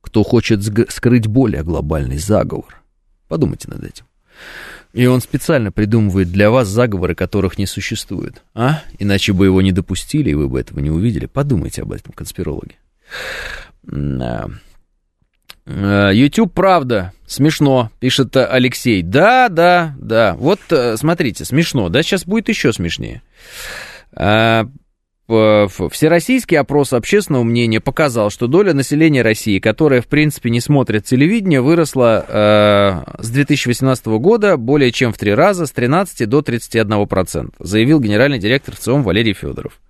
кто хочет скрыть более глобальный заговор? Подумайте над этим. И он специально придумывает для вас заговоры, которых не существует. А? Иначе бы его не допустили, и вы бы этого не увидели. Подумайте об этом, конспирологи. А, YouTube, правда, смешно, пишет Алексей. Да, да, да. Вот э, смотрите, смешно, да, сейчас будет еще смешнее. А, Всероссийский опрос общественного мнения показал, что доля населения России, которая, в принципе, не смотрит телевидение, выросла э, с 2018 года более чем в три раза, с 13 до 31%, заявил генеральный директор ВЦИОМ Валерий Федоров.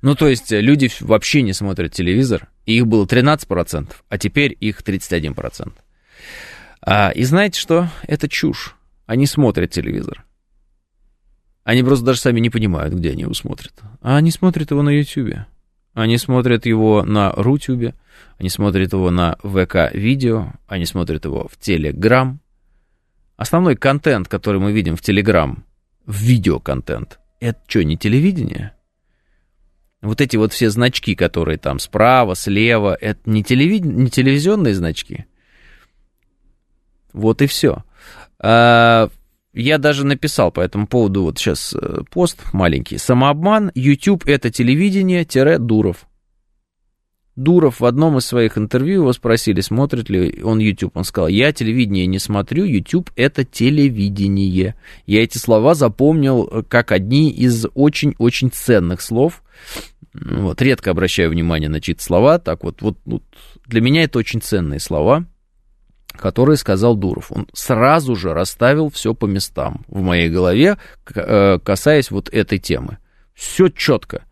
Ну, то есть люди вообще не смотрят телевизор, и их было 13%, а теперь их 31%. А, и знаете что? Это чушь. Они смотрят телевизор. Они просто даже сами не понимают, где они его смотрят. А они смотрят его на Ютубе. Они смотрят его на Рутюбе, они смотрят его на ВК-видео, они смотрят его в Телеграм. Основной контент, который мы видим в Телеграм, в видеоконтент, это что, не телевидение? Вот эти вот все значки, которые там справа, слева, это не, телевид... не телевизионные значки. Вот и все. А, я даже написал по этому поводу вот сейчас э, пост маленький. Самообман, YouTube это телевидение-Дуров. Дуров в одном из своих интервью его спросили, смотрит ли он YouTube. Он сказал, я телевидение не смотрю, YouTube это телевидение. Я эти слова запомнил э, как одни из очень-очень ценных слов. Вот, редко обращаю внимание на чьи-то слова. Так вот, вот, вот, для меня это очень ценные слова который сказал Дуров. Он сразу же расставил все по местам в моей голове, э, касаясь вот этой темы. Все четко.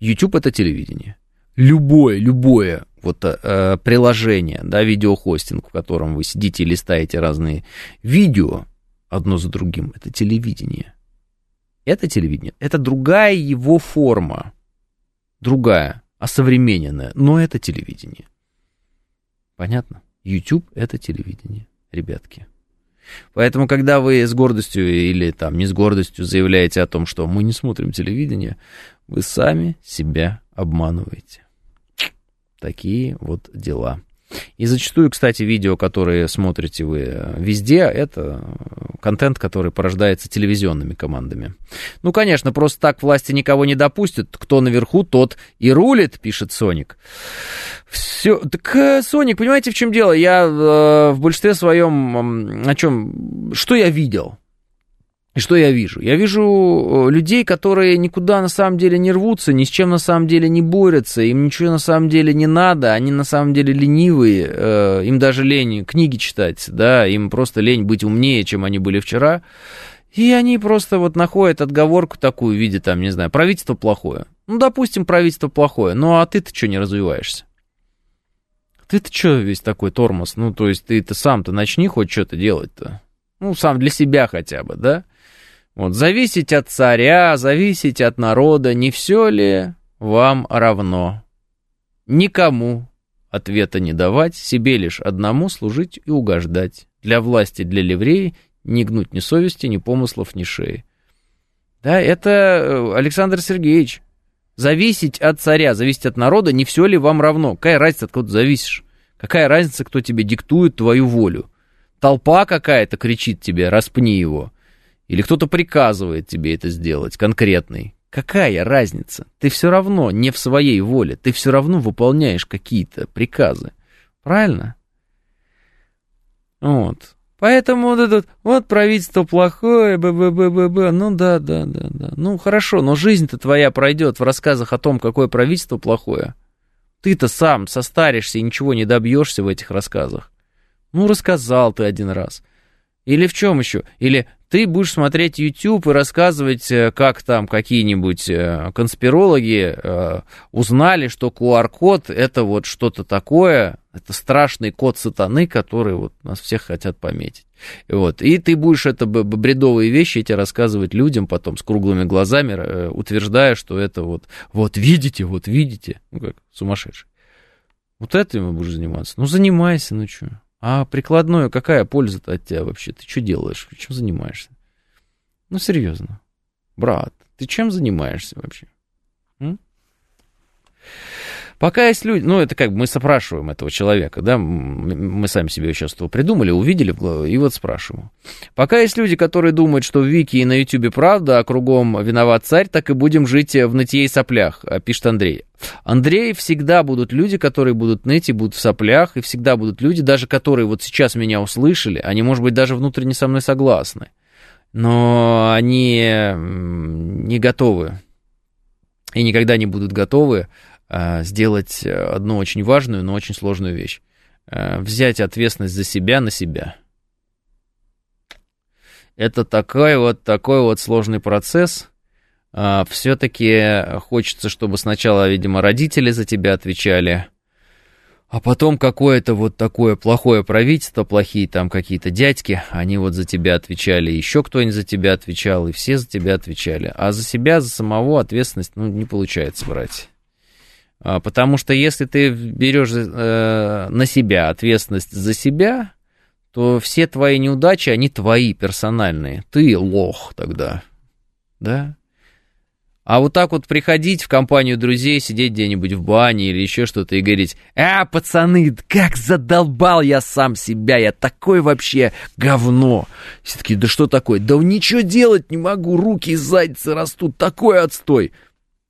YouTube это телевидение. Любое, любое вот э, приложение, да, видеохостинг, в котором вы сидите и листаете разные видео одно за другим, это телевидение. Это телевидение. Это другая его форма. Другая, осовремененная, но это телевидение. Понятно? YouTube — это телевидение, ребятки. Поэтому, когда вы с гордостью или там не с гордостью заявляете о том, что мы не смотрим телевидение, вы сами себя обманываете. Такие вот дела. И зачастую, кстати, видео, которые смотрите вы э, везде, это контент, который порождается телевизионными командами. Ну, конечно, просто так власти никого не допустят. Кто наверху, тот и рулит, пишет Соник. Все. Так, э, Соник, понимаете, в чем дело? Я э, в большинстве своем о чем? Что я видел? И что я вижу? Я вижу э, людей, которые никуда на самом деле не рвутся, ни с чем на самом деле не борются, им ничего на самом деле не надо, они на самом деле ленивые, э, им даже лень книги читать, да, им просто лень быть умнее, чем они были вчера. И они просто вот находят отговорку такую в виде, там, не знаю, правительство плохое. Ну, допустим, правительство плохое, ну а ты-то что не развиваешься? Ты-то что весь такой тормоз? Ну, то есть ты-то сам-то начни хоть что-то делать-то. Ну, сам для себя хотя бы, да? Вот, зависеть от царя, зависеть от народа, не все ли вам равно? Никому ответа не давать, себе лишь одному служить и угождать. Для власти, для ливреи не гнуть ни совести, ни помыслов, ни шеи. Да, это э, Александр Сергеевич. Зависеть от царя, зависеть от народа, не все ли вам равно? Какая разница, от кого ты зависишь? Какая разница, кто тебе диктует твою волю? Толпа какая-то кричит тебе, распни его. Или кто-то приказывает тебе это сделать, конкретный. Какая разница? Ты все равно не в своей воле, ты все равно выполняешь какие-то приказы. Правильно? Вот. Поэтому вот этот, вот правительство плохое, б б б б б ну да, да, да, да. Ну хорошо, но жизнь-то твоя пройдет в рассказах о том, какое правительство плохое. Ты-то сам состаришься и ничего не добьешься в этих рассказах. Ну, рассказал ты один раз. Или в чем еще? Или ты будешь смотреть YouTube и рассказывать, э, как там какие-нибудь э, конспирологи э, узнали, что QR-код это вот что-то такое, это страшный код сатаны, который вот нас всех хотят пометить. Вот. И ты будешь это бредовые вещи эти рассказывать людям потом с круглыми глазами, утверждая, что это вот, вот видите, вот видите, ну как сумасшедший. Вот этим будешь заниматься. Ну занимайся, ну что. А прикладное, какая польза-то от тебя вообще? Ты что делаешь? Чем занимаешься? Ну, серьезно. Брат, ты чем занимаешься вообще? М? Пока есть люди, ну, это как бы мы спрашиваем этого человека, да, мы сами себе сейчас этого придумали, увидели, и вот спрашиваем. Пока есть люди, которые думают, что в Вики и на Ютубе правда, а кругом виноват царь, так и будем жить в нытье и соплях, а, пишет Андрей. Андрей, всегда будут люди, которые будут ныть и будут в соплях, и всегда будут люди, даже которые вот сейчас меня услышали, они, может быть, даже внутренне со мной согласны, но они не готовы и никогда не будут готовы сделать одну очень важную, но очень сложную вещь. А, взять ответственность за себя на себя. Это такой вот, такой вот сложный процесс. Все-таки хочется, чтобы сначала, видимо, родители за тебя отвечали, а потом какое-то вот такое плохое правительство, плохие там какие-то дядьки, они вот за тебя отвечали, еще кто-нибудь за тебя отвечал, и все за тебя отвечали. А за себя, за самого ответственность, ну, не получается брать. А, потому что если ты берешь э, на себя ответственность за себя, то все твои неудачи, они твои персональные. Ты лох тогда, да? А вот так вот приходить в компанию друзей, сидеть где-нибудь в бане или еще что-то и говорить, «А, пацаны, как задолбал я сам себя, я такой вообще говно!» Все таки «Да что такое? Да ничего делать не могу, руки из задницы растут, такой отстой!»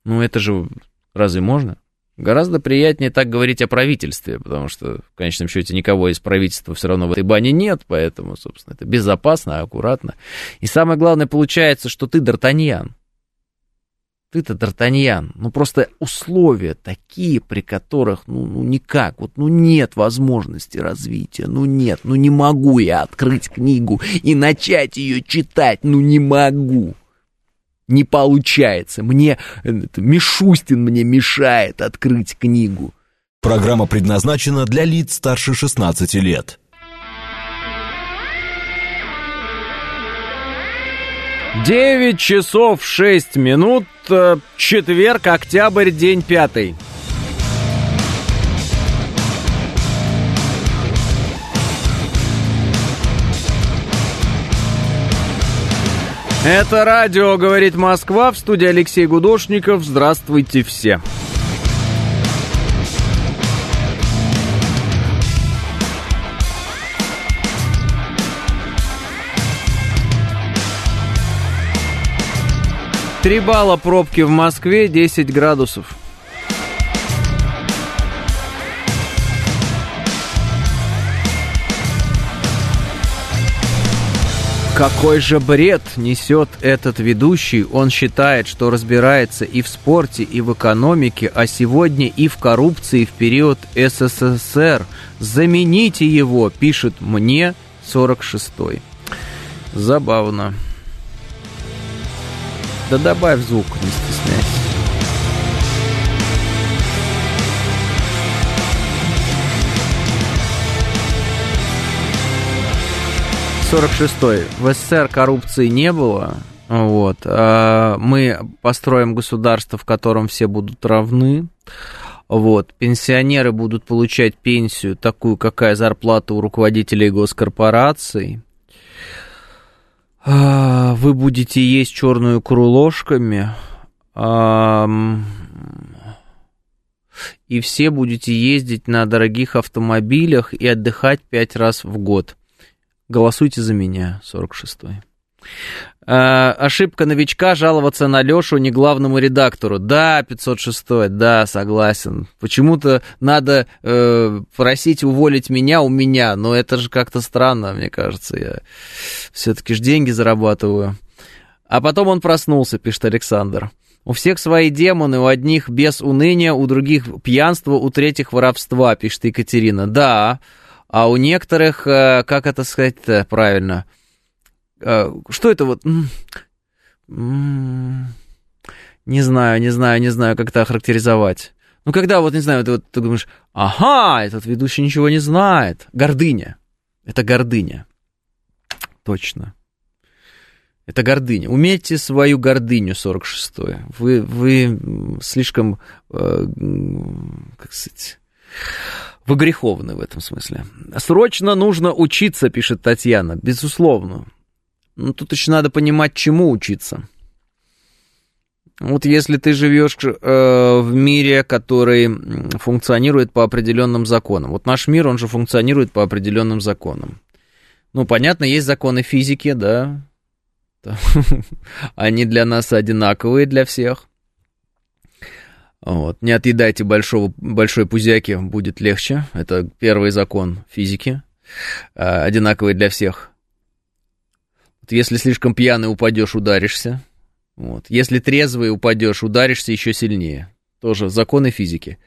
Ну это же разве можно? Гораздо приятнее так говорить о правительстве, потому что, в конечном счете, никого из правительства все равно в этой бане нет, поэтому, собственно, это безопасно, аккуратно. И самое главное, получается, что ты Д'Артаньян. Ты-то Д'Артаньян. Ну, просто условия такие, при которых, ну, ну, никак, вот, ну, нет возможности развития, ну, нет, ну, не могу я открыть книгу и начать ее читать, ну, не могу не получается. Мне это, Мишустин мне мешает открыть книгу. Программа предназначена для лиц старше 16 лет. Девять часов шесть минут, э, четверг, октябрь, день пятый. Это радио «Говорит Москва» в студии Алексей Гудошников. Здравствуйте все. Три балла пробки в Москве, 10 градусов. Какой же бред несет этот ведущий? Он считает, что разбирается и в спорте, и в экономике, а сегодня и в коррупции в период СССР. Замените его, пишет мне 46-й. Забавно. Да добавь звук, не стесняйся. 46-й. В СССР коррупции не было. Вот. А мы построим государство, в котором все будут равны. Вот. Пенсионеры будут получать пенсию такую, какая зарплата у руководителей госкорпораций. А, вы будете есть черную икру ложками. И все будете ездить на дорогих автомобилях и отдыхать пять раз в год. Голосуйте за меня, 46-й. А, ошибка новичка жаловаться на Лешу не главному редактору. Да, 506, да, согласен. Почему-то надо э, просить уволить меня у меня, но это же как-то странно, мне кажется. Я все-таки же деньги зарабатываю. А потом он проснулся, пишет Александр. У всех свои демоны, у одних без уныния, у других пьянство, у третьих воровства, пишет Екатерина. Да, а у некоторых, э, как это сказать правильно, э, что это вот... Не знаю, не знаю, не знаю, как это охарактеризовать. Ну, когда вот, не знаю, ты, вот, ты думаешь, ага, этот ведущий ничего не знает. Гордыня. Это гордыня. Точно. Это гордыня. Умейте свою гордыню, 46-е. Вы, вы слишком, э, как сказать, вы греховны в этом смысле. Срочно нужно учиться, пишет Татьяна, безусловно. Но тут еще надо понимать, чему учиться. Вот если ты живешь э, в мире, который функционирует по определенным законам. Вот наш мир, он же функционирует по определенным законам. Ну, понятно, есть законы физики, да. Они для нас одинаковые для всех. Вот. Не отъедайте большого, большой пузяки, будет легче. Это первый закон физики, а, одинаковый для всех. Если слишком пьяный упадешь, ударишься. Вот. Если трезвый упадешь, ударишься еще сильнее. Тоже законы физики.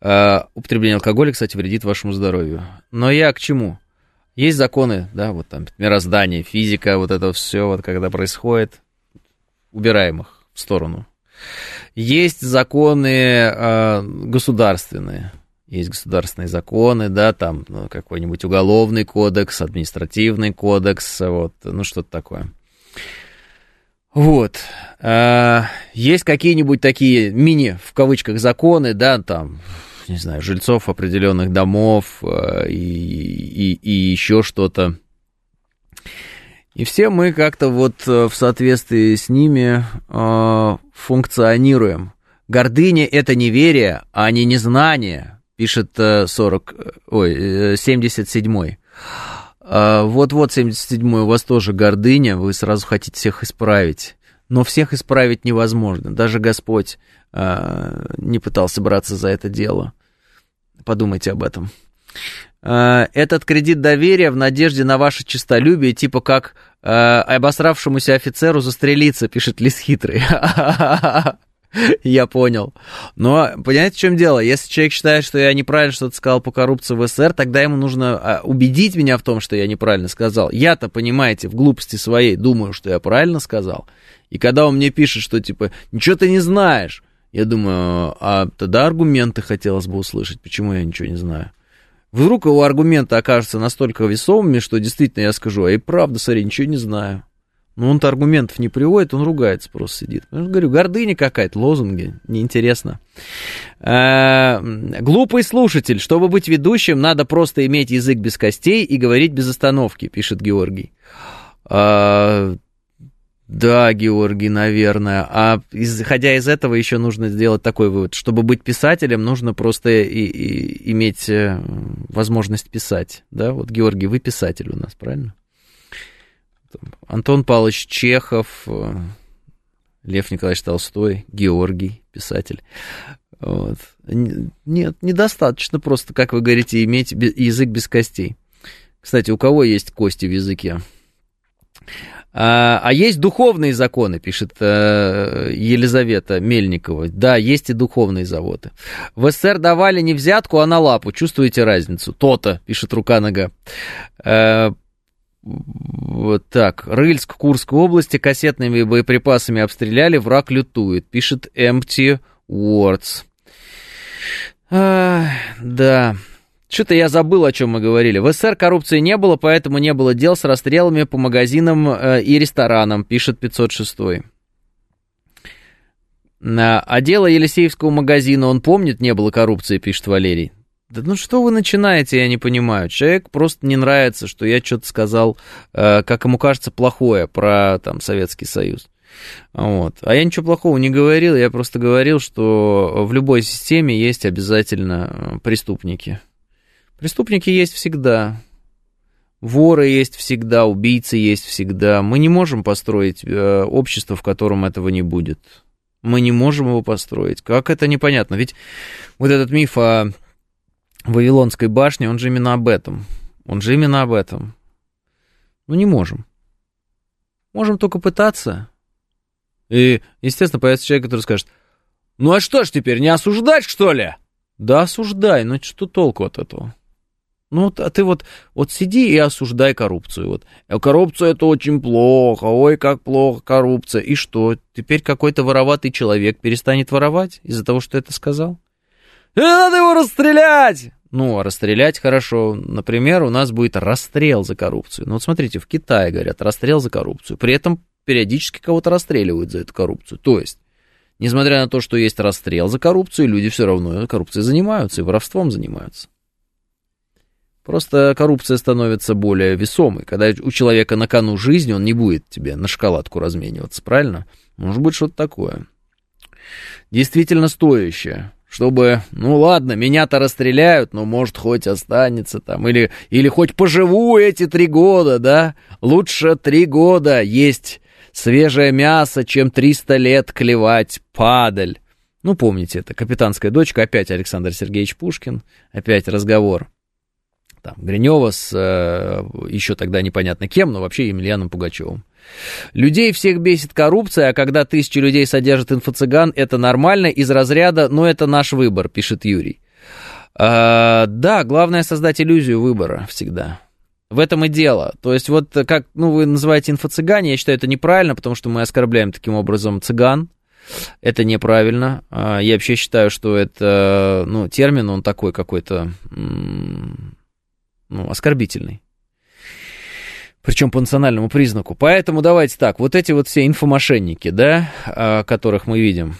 А, употребление алкоголя, кстати, вредит вашему здоровью. Но я к чему? Есть законы, да, вот там мироздание, физика, вот это все, вот когда происходит, убираем их в сторону. Есть законы э, государственные. Есть государственные законы, да, там ну, какой-нибудь уголовный кодекс, административный кодекс, вот, ну что-то такое. Вот. А, есть какие-нибудь такие мини, в кавычках, законы, да, там, не знаю, жильцов определенных домов а, и, и, и еще что-то. И все мы как-то вот э, в соответствии с ними э, функционируем. Гордыня — это неверие, а не незнание, пишет 40, э, ой, 77-й. А, вот-вот, 77-й, у вас тоже гордыня, вы сразу хотите всех исправить. Но всех исправить невозможно. Даже Господь не пытался браться за это дело. Подумайте об этом. Э, этот кредит доверия в надежде на ваше честолюбие, типа как э, обосравшемуся офицеру застрелиться, пишет Лис Хитрый. Я понял. Но понимаете, в чем дело? Если человек считает, что я неправильно что-то сказал по коррупции в СССР, тогда ему нужно а, убедить меня в том, что я неправильно сказал. Я-то, понимаете, в глупости своей думаю, что я правильно сказал. И когда он мне пишет, что типа, ничего ты не знаешь, я думаю, а тогда аргументы хотелось бы услышать, почему я ничего не знаю. Вдруг его аргументы окажутся настолько весомыми, что действительно я скажу, а и правда, смотри, ничего не знаю. Но он-то аргументов не приводит, он ругается просто сидит. Я говорю, гордыня какая-то, лозунги, неинтересно. А, глупый слушатель, чтобы быть ведущим, надо просто иметь язык без костей и говорить без остановки, пишет Георгий. А, да, Георгий, наверное. А исходя из этого еще нужно сделать такой вывод. Чтобы быть писателем, нужно просто и, и, иметь э, возможность писать. Да, вот, Георгий, вы писатель у нас, правильно? Антон Павлович Чехов, э, Лев Николаевич Толстой, Георгий, писатель. Вот. Нет, недостаточно просто, как вы говорите, иметь язык без костей. Кстати, у кого есть кости в языке? А, а есть духовные законы, пишет э, Елизавета Мельникова. Да, есть и духовные заводы. В СССР давали не взятку, а на лапу. Чувствуете разницу? То-то, пишет рука-нога. Э, вот так. Рыльск, Курской области кассетными боеприпасами обстреляли, враг лютует, пишет Empty Words. А, да. Что-то я забыл, о чем мы говорили. В СССР коррупции не было, поэтому не было дел с расстрелами по магазинам э, и ресторанам, пишет 506. А дело Елисеевского магазина, он помнит, не было коррупции, пишет Валерий. Да ну что вы начинаете, я не понимаю. Человек просто не нравится, что я что-то сказал, э, как ему кажется, плохое про там Советский Союз. Вот. А я ничего плохого не говорил, я просто говорил, что в любой системе есть обязательно э, преступники. Преступники есть всегда. Воры есть всегда, убийцы есть всегда. Мы не можем построить э, общество, в котором этого не будет. Мы не можем его построить. Как это непонятно? Ведь вот этот миф о Вавилонской башне, он же именно об этом. Он же именно об этом. Ну, не можем. Можем только пытаться. И, естественно, появится человек, который скажет, ну а что ж теперь, не осуждать, что ли? Да, осуждай, но что толку от этого? Ну, а ты вот, вот сиди и осуждай коррупцию. Вот. «Э, коррупция это очень плохо, ой, как плохо коррупция. И что, теперь какой-то вороватый человек перестанет воровать из-за того, что это сказал? И «Э, надо его расстрелять! Ну, а расстрелять хорошо. Например, у нас будет расстрел за коррупцию. Ну, вот смотрите, в Китае говорят, расстрел за коррупцию. При этом периодически кого-то расстреливают за эту коррупцию. То есть, несмотря на то, что есть расстрел за коррупцию, люди все равно коррупцией занимаются и воровством занимаются. Просто коррупция становится более весомой. Когда у человека на кону жизни, он не будет тебе на шоколадку размениваться, правильно? Может быть, что-то такое. Действительно стоящее. Чтобы, ну ладно, меня-то расстреляют, но может хоть останется там. Или, или хоть поживу эти три года, да? Лучше три года есть свежее мясо, чем триста лет клевать падаль. Ну, помните это, капитанская дочка, опять Александр Сергеевич Пушкин, опять разговор там, Гринева с э, еще тогда непонятно кем, но вообще Емельяном Пугачевым. Людей всех бесит коррупция, а когда тысячи людей содержат инфо-цыган, это нормально, из разряда, но это наш выбор, пишет Юрий. А, да, главное создать иллюзию выбора всегда. В этом и дело. То есть вот как, ну, вы называете инфо-цыгане, я считаю, это неправильно, потому что мы оскорбляем таким образом цыган. Это неправильно. А, я вообще считаю, что это, ну, термин, он такой какой-то ну, оскорбительный. Причем по национальному признаку. Поэтому давайте так, вот эти вот все инфомошенники, да, а, которых мы видим,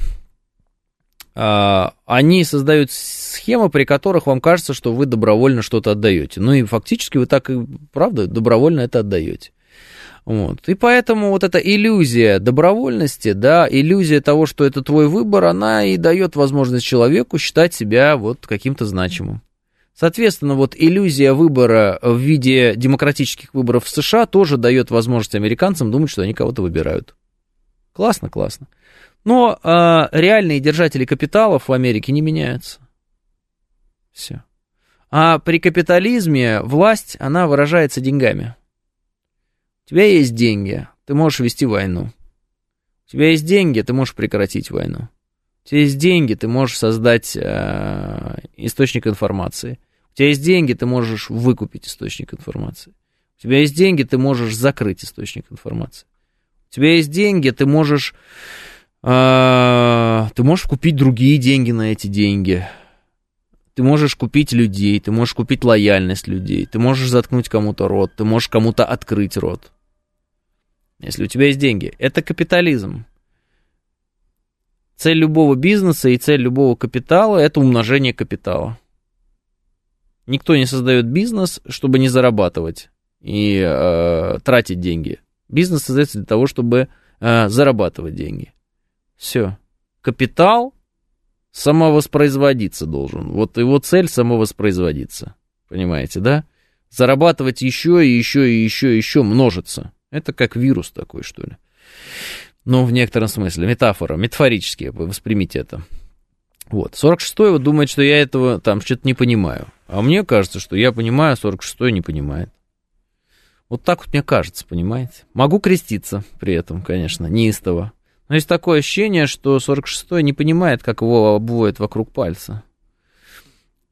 а, они создают схемы, при которых вам кажется, что вы добровольно что-то отдаете. Ну и фактически вы так и, правда, добровольно это отдаете. Вот. И поэтому вот эта иллюзия добровольности, да, иллюзия того, что это твой выбор, она и дает возможность человеку считать себя вот каким-то значимым. Соответственно, вот иллюзия выбора в виде демократических выборов в США тоже дает возможность американцам думать, что они кого-то выбирают. Классно, классно. Но э, реальные держатели капиталов в Америке не меняются. Все. А при капитализме власть, она выражается деньгами. У тебя есть деньги, ты можешь вести войну. У тебя есть деньги, ты можешь прекратить войну. У тебя есть деньги, ты можешь создать э, источник информации. У тебя есть деньги, ты можешь выкупить источник информации. У тебя есть деньги, ты можешь закрыть источник информации. У тебя есть деньги, ты можешь, э, ты можешь купить другие деньги на эти деньги. Ты можешь купить людей, ты можешь купить лояльность людей, ты можешь заткнуть кому-то рот, ты можешь кому-то открыть рот. Если у тебя есть деньги. Это капитализм. Цель любого бизнеса и цель любого капитала – это умножение капитала. Никто не создает бизнес, чтобы не зарабатывать и э, тратить деньги. Бизнес создается для того, чтобы э, зарабатывать деньги. Все. Капитал самовоспроизводиться должен. Вот его цель самовоспроизводиться. Понимаете, да? Зарабатывать еще и еще и еще и еще множиться. Это как вирус такой, что ли. Ну, в некотором смысле, метафора, метафорически, воспримите это. Вот, 46-й вот думает, что я этого там что-то не понимаю. А мне кажется, что я понимаю, а 46-й не понимает. Вот так вот мне кажется, понимаете? Могу креститься при этом, конечно, неистово. Но есть такое ощущение, что 46-й не понимает, как его обводят вокруг пальца.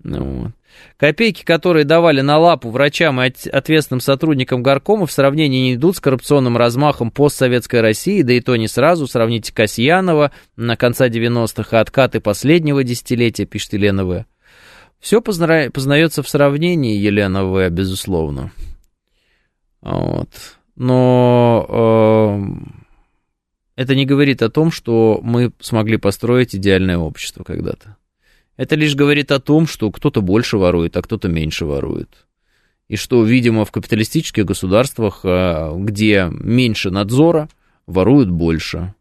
Ну, вот. Копейки, которые давали на лапу врачам и ответственным сотрудникам горкома, в сравнении не идут с коррупционным размахом постсоветской России, да и то не сразу. Сравните Касьянова на конца 90-х и откаты последнего десятилетия, пишет Елена В. Все позна... познается в сравнении, Елена В, безусловно. Вот. Но э, это не говорит о том, что мы смогли построить идеальное общество когда-то. Это лишь говорит о том, что кто-то больше ворует, а кто-то меньше ворует. И что, видимо, в капиталистических государствах, э, где меньше надзора, воруют больше.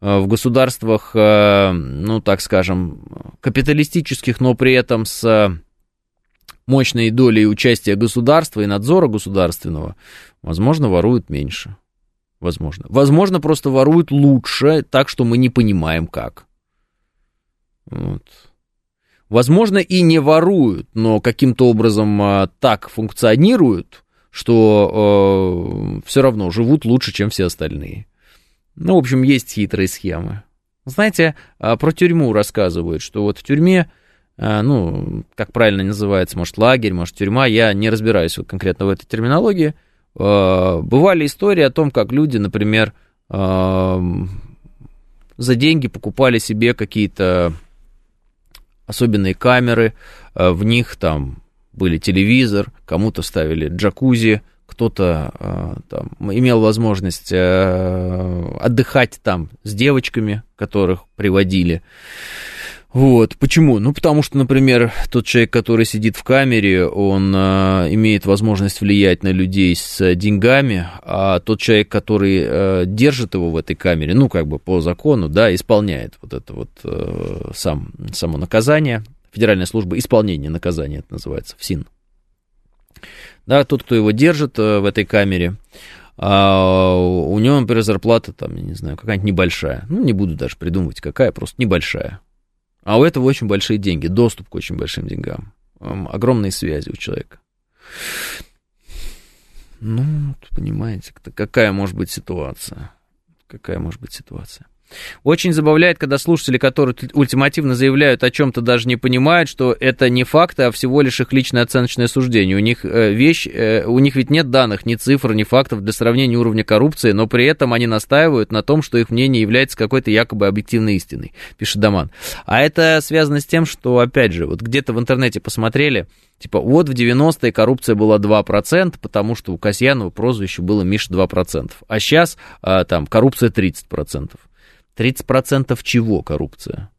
Э, в государствах, э, ну, так скажем, капиталистических, но при этом с мощной долей участия государства и надзора государственного, возможно, воруют меньше. Возможно. Возможно, просто воруют лучше, так что мы не понимаем как. Вот. Возможно, и не воруют, но каким-то образом так функционируют, что э, все равно живут лучше, чем все остальные. Ну, в общем, есть хитрые схемы. Знаете, а, про тюрьму рассказывают, что вот в тюрьме, а, ну, как правильно называется, может, лагерь, может, тюрьма, я не разбираюсь вот конкретно в этой терминологии, а, бывали истории о том, как люди, например, за деньги покупали себе какие-то особенные камеры, в них там были телевизор, кому-то ставили джакузи, кто-то э, там, имел возможность э, отдыхать там с девочками, которых приводили. Вот, почему? Ну, потому что, например, тот человек, который сидит в камере, он э, имеет возможность влиять на людей с деньгами, а тот человек, который э, держит его в этой камере, ну, как бы по закону, да, исполняет вот это вот э, сам, само наказание, Федеральная служба исполнения наказания, это называется, ФСИН. Да, тот, кто его держит э, в этой камере, а у него, например, зарплата там, я не знаю, какая-нибудь небольшая. Ну, не буду даже придумывать, какая, просто небольшая. А у этого очень большие деньги, доступ к очень большим деньгам, огромные связи у человека. Ну, понимаете, какая может быть ситуация? Какая может быть ситуация? Очень забавляет, когда слушатели, которые ультимативно заявляют о чем-то, даже не понимают, что это не факты, а всего лишь их личное оценочное суждение. У них э, вещь, э, у них ведь нет данных, ни цифр, ни фактов для сравнения уровня коррупции, но при этом они настаивают на том, что их мнение является какой-то якобы объективной истиной, пишет Даман. А это связано с тем, что, опять же, вот где-то в интернете посмотрели, Типа, вот в 90-е коррупция была 2%, потому что у Касьянова прозвище было Миша 2%. А сейчас а, там коррупция 30%. 30% чего коррупция?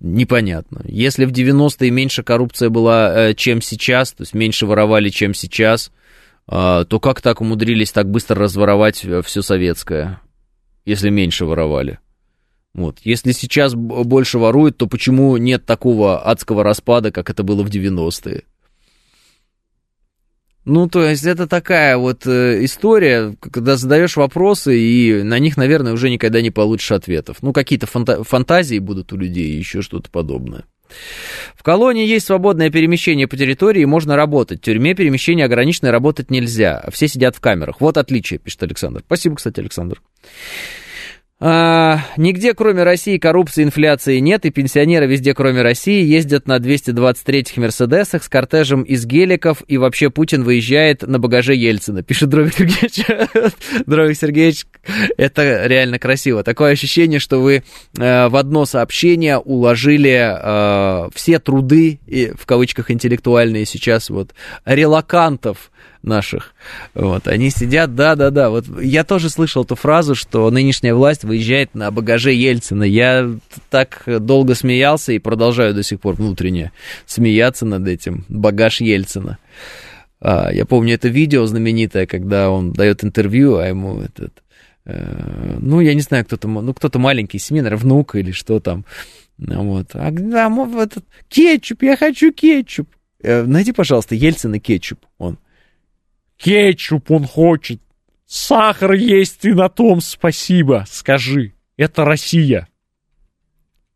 Непонятно. Если в 90-е меньше коррупция была, э, чем сейчас, то есть меньше воровали, чем сейчас, э, то как так умудрились так быстро разворовать э, все советское, если меньше воровали? Вот. Если сейчас больше воруют, то почему нет такого адского распада, как это было в 90-е? Ну, то есть это такая вот э, история, когда задаешь вопросы, и на них, наверное, уже никогда не получишь ответов. Ну, какие-то фанта- фантазии будут у людей, еще что-то подобное. В колонии есть свободное перемещение по территории, можно работать. В тюрьме перемещение ограниченное, работать нельзя. Все сидят в камерах. Вот отличие, пишет Александр. Спасибо, кстати, Александр. А, нигде, кроме России, коррупции и инфляции нет, и пенсионеры везде, кроме России, ездят на 223-х Мерседесах с кортежем из геликов, и вообще Путин выезжает на багаже Ельцина, пишет Дровик Сергеевич. Дровик Сергеевич, это реально красиво. Такое ощущение, что вы э, в одно сообщение уложили э, все труды, и, в кавычках интеллектуальные сейчас, вот, релакантов, наших. Вот, они сидят, да-да-да. Вот я тоже слышал эту фразу, что нынешняя власть выезжает на багаже Ельцина. Я так долго смеялся и продолжаю до сих пор внутренне смеяться над этим. Багаж Ельцина. А, я помню это видео знаменитое, когда он дает интервью, а ему этот, э, ну, я не знаю, кто-то, ну, кто-то маленький, семьи, наверное, внук или что там. Вот. А да, этот, кетчуп, я хочу кетчуп. Э, найди, пожалуйста, Ельцина кетчуп. Он. Кетчуп он хочет. Сахар есть и на том спасибо, скажи. Это Россия.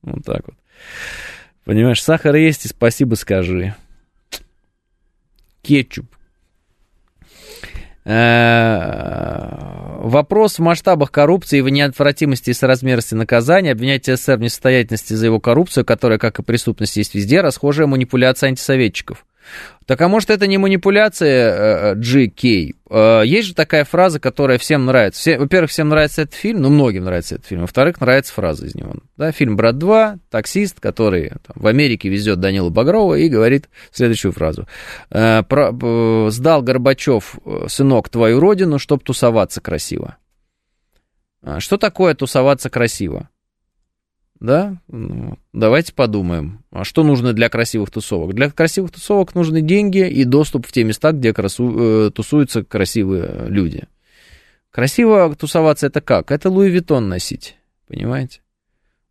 Вот так вот. Понимаешь, сахар есть и спасибо скажи. Кетчуп. Э, вопрос в масштабах коррупции, в неотвратимости и соразмерности наказания. Обвинять СССР в несостоятельности за его коррупцию, которая, как и преступность, есть везде, расхожая манипуляция антисоветчиков. Так а может это не манипуляция GK? Э, есть же такая фраза, которая всем нравится. Все, во-первых, всем нравится этот фильм, ну, многим нравится этот фильм. Во-вторых, нравится фраза из него. Да, фильм «Брат 2», таксист, который там, в Америке везет Данила Багрова и говорит следующую фразу. «Э, «Сдал Горбачев, э, сынок, твою родину, чтоб тусоваться красиво». Что такое тусоваться красиво? Да? Ну, давайте подумаем. А что нужно для красивых тусовок? Для красивых тусовок нужны деньги и доступ в те места, где красу... э, тусуются красивые люди. Красиво тусоваться это как? Это Луи Виттон носить, понимаете?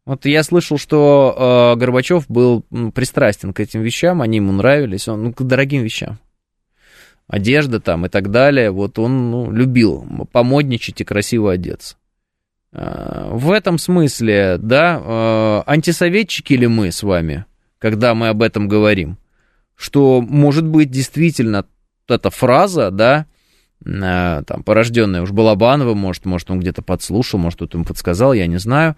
Вот я слышал, что э, Горбачев был пристрастен к этим вещам, они ему нравились, он ну, к дорогим вещам. Одежда там и так далее, вот он ну, любил помодничать и красиво одеться. Э, в этом смысле, да, э, антисоветчики ли мы с вами, когда мы об этом говорим? Что, может быть, действительно эта фраза, да, э, там, порожденная уж Балабановым, может, может, он где-то подслушал, может, кто-то ему подсказал, я не знаю.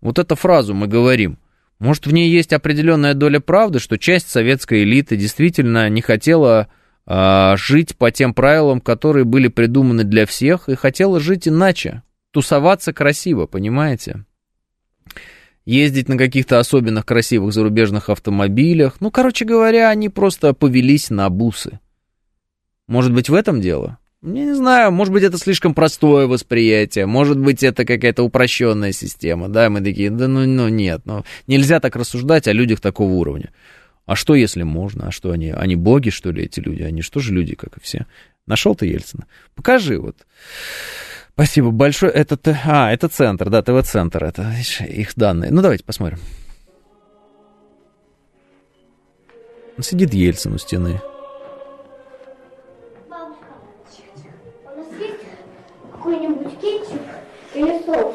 Вот эту фразу мы говорим. Может, в ней есть определенная доля правды, что часть советской элиты действительно не хотела а, жить по тем правилам, которые были придуманы для всех, и хотела жить иначе тусоваться красиво, понимаете? Ездить на каких-то особенных красивых зарубежных автомобилях. Ну, короче говоря, они просто повелись на бусы. Может быть, в этом дело? Я не знаю, может быть, это слишком простое восприятие, может быть, это какая-то упрощенная система, да, мы такие, да ну, ну нет, ну, нельзя так рассуждать о людях такого уровня. А что, если можно? А что, они, они боги, что ли, эти люди? Они что же люди, как и все? Нашел ты Ельцина? Покажи вот. Спасибо большое. Это, а, это центр, да, ТВ-центр, это их данные. Ну, давайте посмотрим. Сидит Ельцин у стены. Бабушка, у нас есть какой-нибудь кетчуп или соус?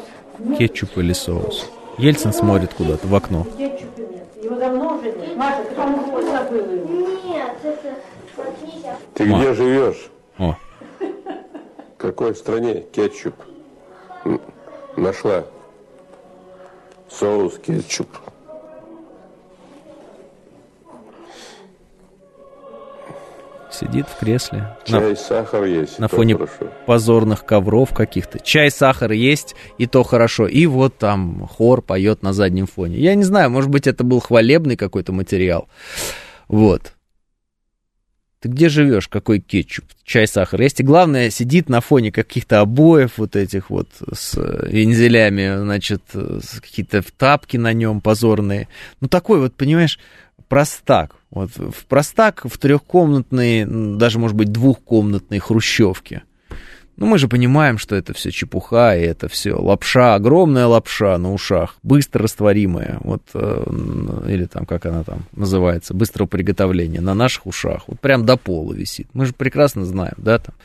Кетчуп или соус. Ельцин смотрит куда-то в окно. Кетчупа нет. Его давно уже нет. Маша, ты по-моему забыла его. Нет, это, смотрите. Ты Ма. где живешь? О, В какой стране? Кетчуп. Нашла. Соус кетчуп. сидит в кресле. На, Чай, сахар есть. на фоне хорошо. позорных ковров каких-то. Чай, сахар есть, и то хорошо. И вот там хор поет на заднем фоне. Я не знаю, может быть, это был хвалебный какой-то материал. Вот. Ты где живешь? Какой кетчуп? Чай, сахар есть. И главное, сидит на фоне каких-то обоев вот этих вот с вензелями, значит, с какие-то тапки на нем позорные. Ну, такой вот, понимаешь, простак. Вот в простак в трехкомнатной, даже, может быть, двухкомнатной хрущевке. Ну, мы же понимаем, что это все чепуха, и это все лапша, огромная лапша на ушах, быстро растворимая, вот, э, или там, как она там называется, быстрого приготовления на наших ушах, вот прям до пола висит. Мы же прекрасно знаем, да, там,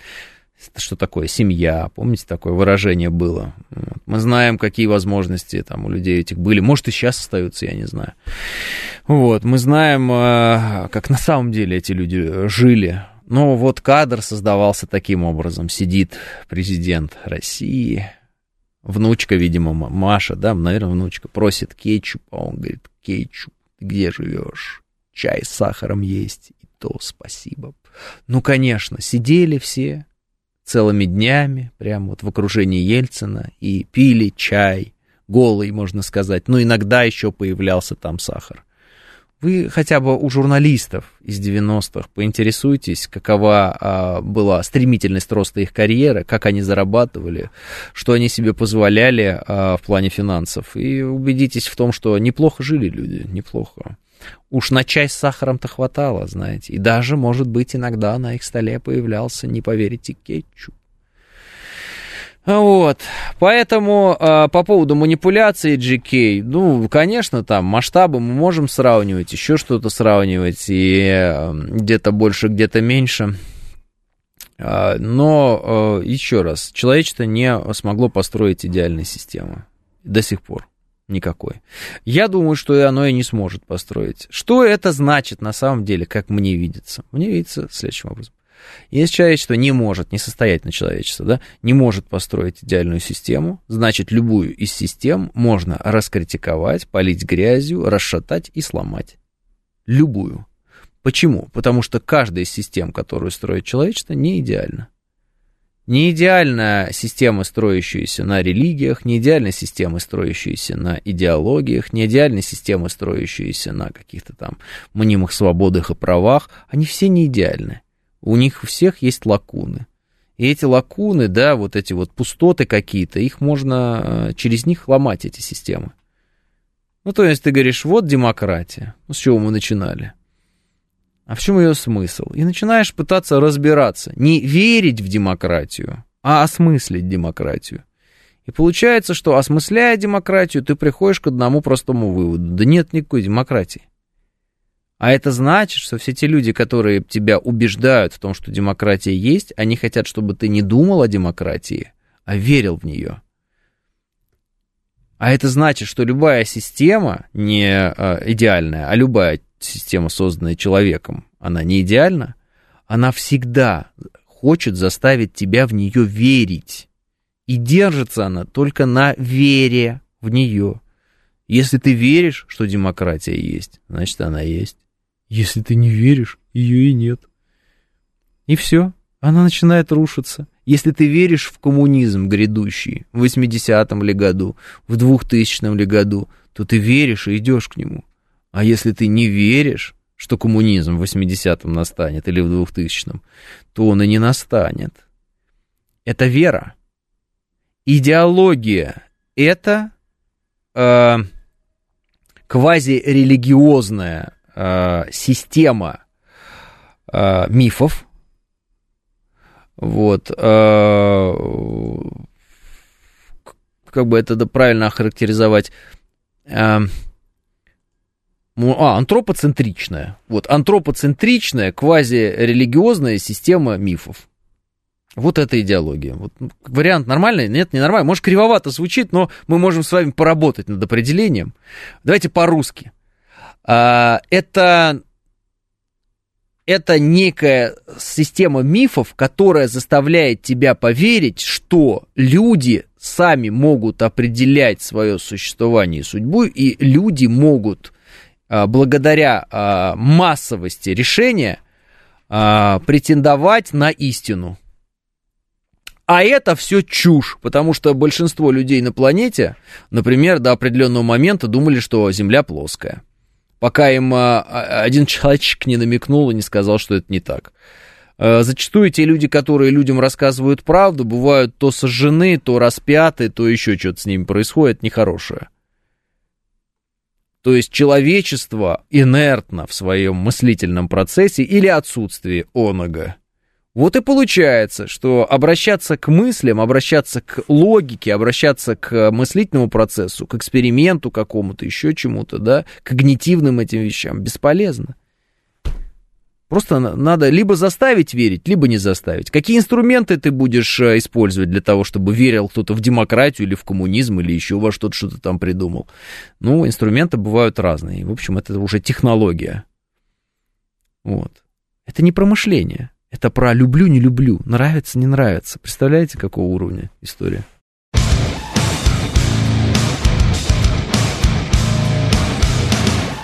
что такое семья, помните, такое выражение было. Вот. Мы знаем, какие возможности там у людей этих были, может, и сейчас остаются, я не знаю. Вот, мы знаем, э, как на самом деле эти люди жили, ну, вот кадр создавался таким образом. Сидит президент России, внучка, видимо, Маша, да, наверное, внучка, просит кетчуп, а он говорит, кетчуп, ты где живешь? Чай с сахаром есть, и то спасибо. Ну, конечно, сидели все целыми днями, прямо вот в окружении Ельцина, и пили чай, голый, можно сказать, но иногда еще появлялся там сахар. Вы хотя бы у журналистов из 90-х поинтересуйтесь, какова а, была стремительность роста их карьеры, как они зарабатывали, что они себе позволяли а, в плане финансов. И убедитесь в том, что неплохо жили люди, неплохо. Уж на чай с сахаром-то хватало, знаете. И даже, может быть, иногда на их столе появлялся, не поверите, кетчуп. Вот, поэтому э, по поводу манипуляции GK, ну, конечно, там масштабы мы можем сравнивать, еще что-то сравнивать, и э, где-то больше, где-то меньше. А, Но э, еще раз, человечество не смогло построить идеальной системы до сих пор никакой. Я думаю, что и оно и не сможет построить. Что это значит на самом деле, как мне видится? Мне видится следующим образом. Если человечество не может, несостоятельное человечество, да, не может построить идеальную систему, значит, любую из систем можно раскритиковать, полить грязью, расшатать и сломать. Любую. Почему? Потому что каждая из систем, которую строит человечество, не идеальна. Не идеальная система, строящаяся на религиях, не идеальная система, строящаяся на идеологиях, не идеальная система, строящаяся на каких-то там мнимых свободах и правах, они все не идеальны. У них у всех есть лакуны. И эти лакуны, да, вот эти вот пустоты какие-то, их можно, э, через них ломать эти системы. Ну, то есть ты говоришь, вот демократия. Ну, с чего мы начинали? А в чем ее смысл? И начинаешь пытаться разбираться. Не верить в демократию, а осмыслить демократию. И получается, что осмысляя демократию, ты приходишь к одному простому выводу. Да нет никакой демократии. А это значит, что все те люди, которые тебя убеждают в том, что демократия есть, они хотят, чтобы ты не думал о демократии, а верил в нее. А это значит, что любая система не э, идеальная, а любая система, созданная человеком, она не идеальна, она всегда хочет заставить тебя в нее верить. И держится она только на вере в нее. Если ты веришь, что демократия есть, значит она есть. Если ты не веришь, ее и нет. И все, она начинает рушиться. Если ты веришь в коммунизм грядущий в 80-м ли году, в 2000-м ли году, то ты веришь и идешь к нему. А если ты не веришь, что коммунизм в 80-м настанет или в 2000-м, то он и не настанет. Это вера. Идеология – это э, квазирелигиозная э, система э, мифов, вот, э, как бы это правильно охарактеризовать, э, а, антропоцентричная. Вот, антропоцентричная, квазирелигиозная система мифов. Вот эта идеология. Вот, вариант нормальный? Нет, не нормальный. Может, кривовато звучит, но мы можем с вами поработать над определением. Давайте по-русски. А, это, это некая система мифов, которая заставляет тебя поверить, что люди сами могут определять свое существование и судьбу, и люди могут а, благодаря а, массовости решения претендовать на истину. А это все чушь, потому что большинство людей на планете, например, до определенного момента думали, что Земля плоская. Пока им один человечек не намекнул и не сказал, что это не так. Зачастую те люди, которые людям рассказывают правду, бывают то сожжены, то распяты, то еще что-то с ними происходит нехорошее. То есть человечество инертно в своем мыслительном процессе или отсутствии онога. Вот и получается, что обращаться к мыслям, обращаться к логике, обращаться к мыслительному процессу, к эксперименту какому-то, еще чему-то, да, когнитивным этим вещам бесполезно. Просто надо либо заставить верить, либо не заставить. Какие инструменты ты будешь э, использовать для того, чтобы верил кто-то в демократию или в коммунизм или еще во что-то, что то там придумал? Ну, инструменты бывают разные. В общем, это уже технология. Вот. Это не про мышление. Это про люблю, не люблю, нравится, не нравится. Представляете, какого уровня история?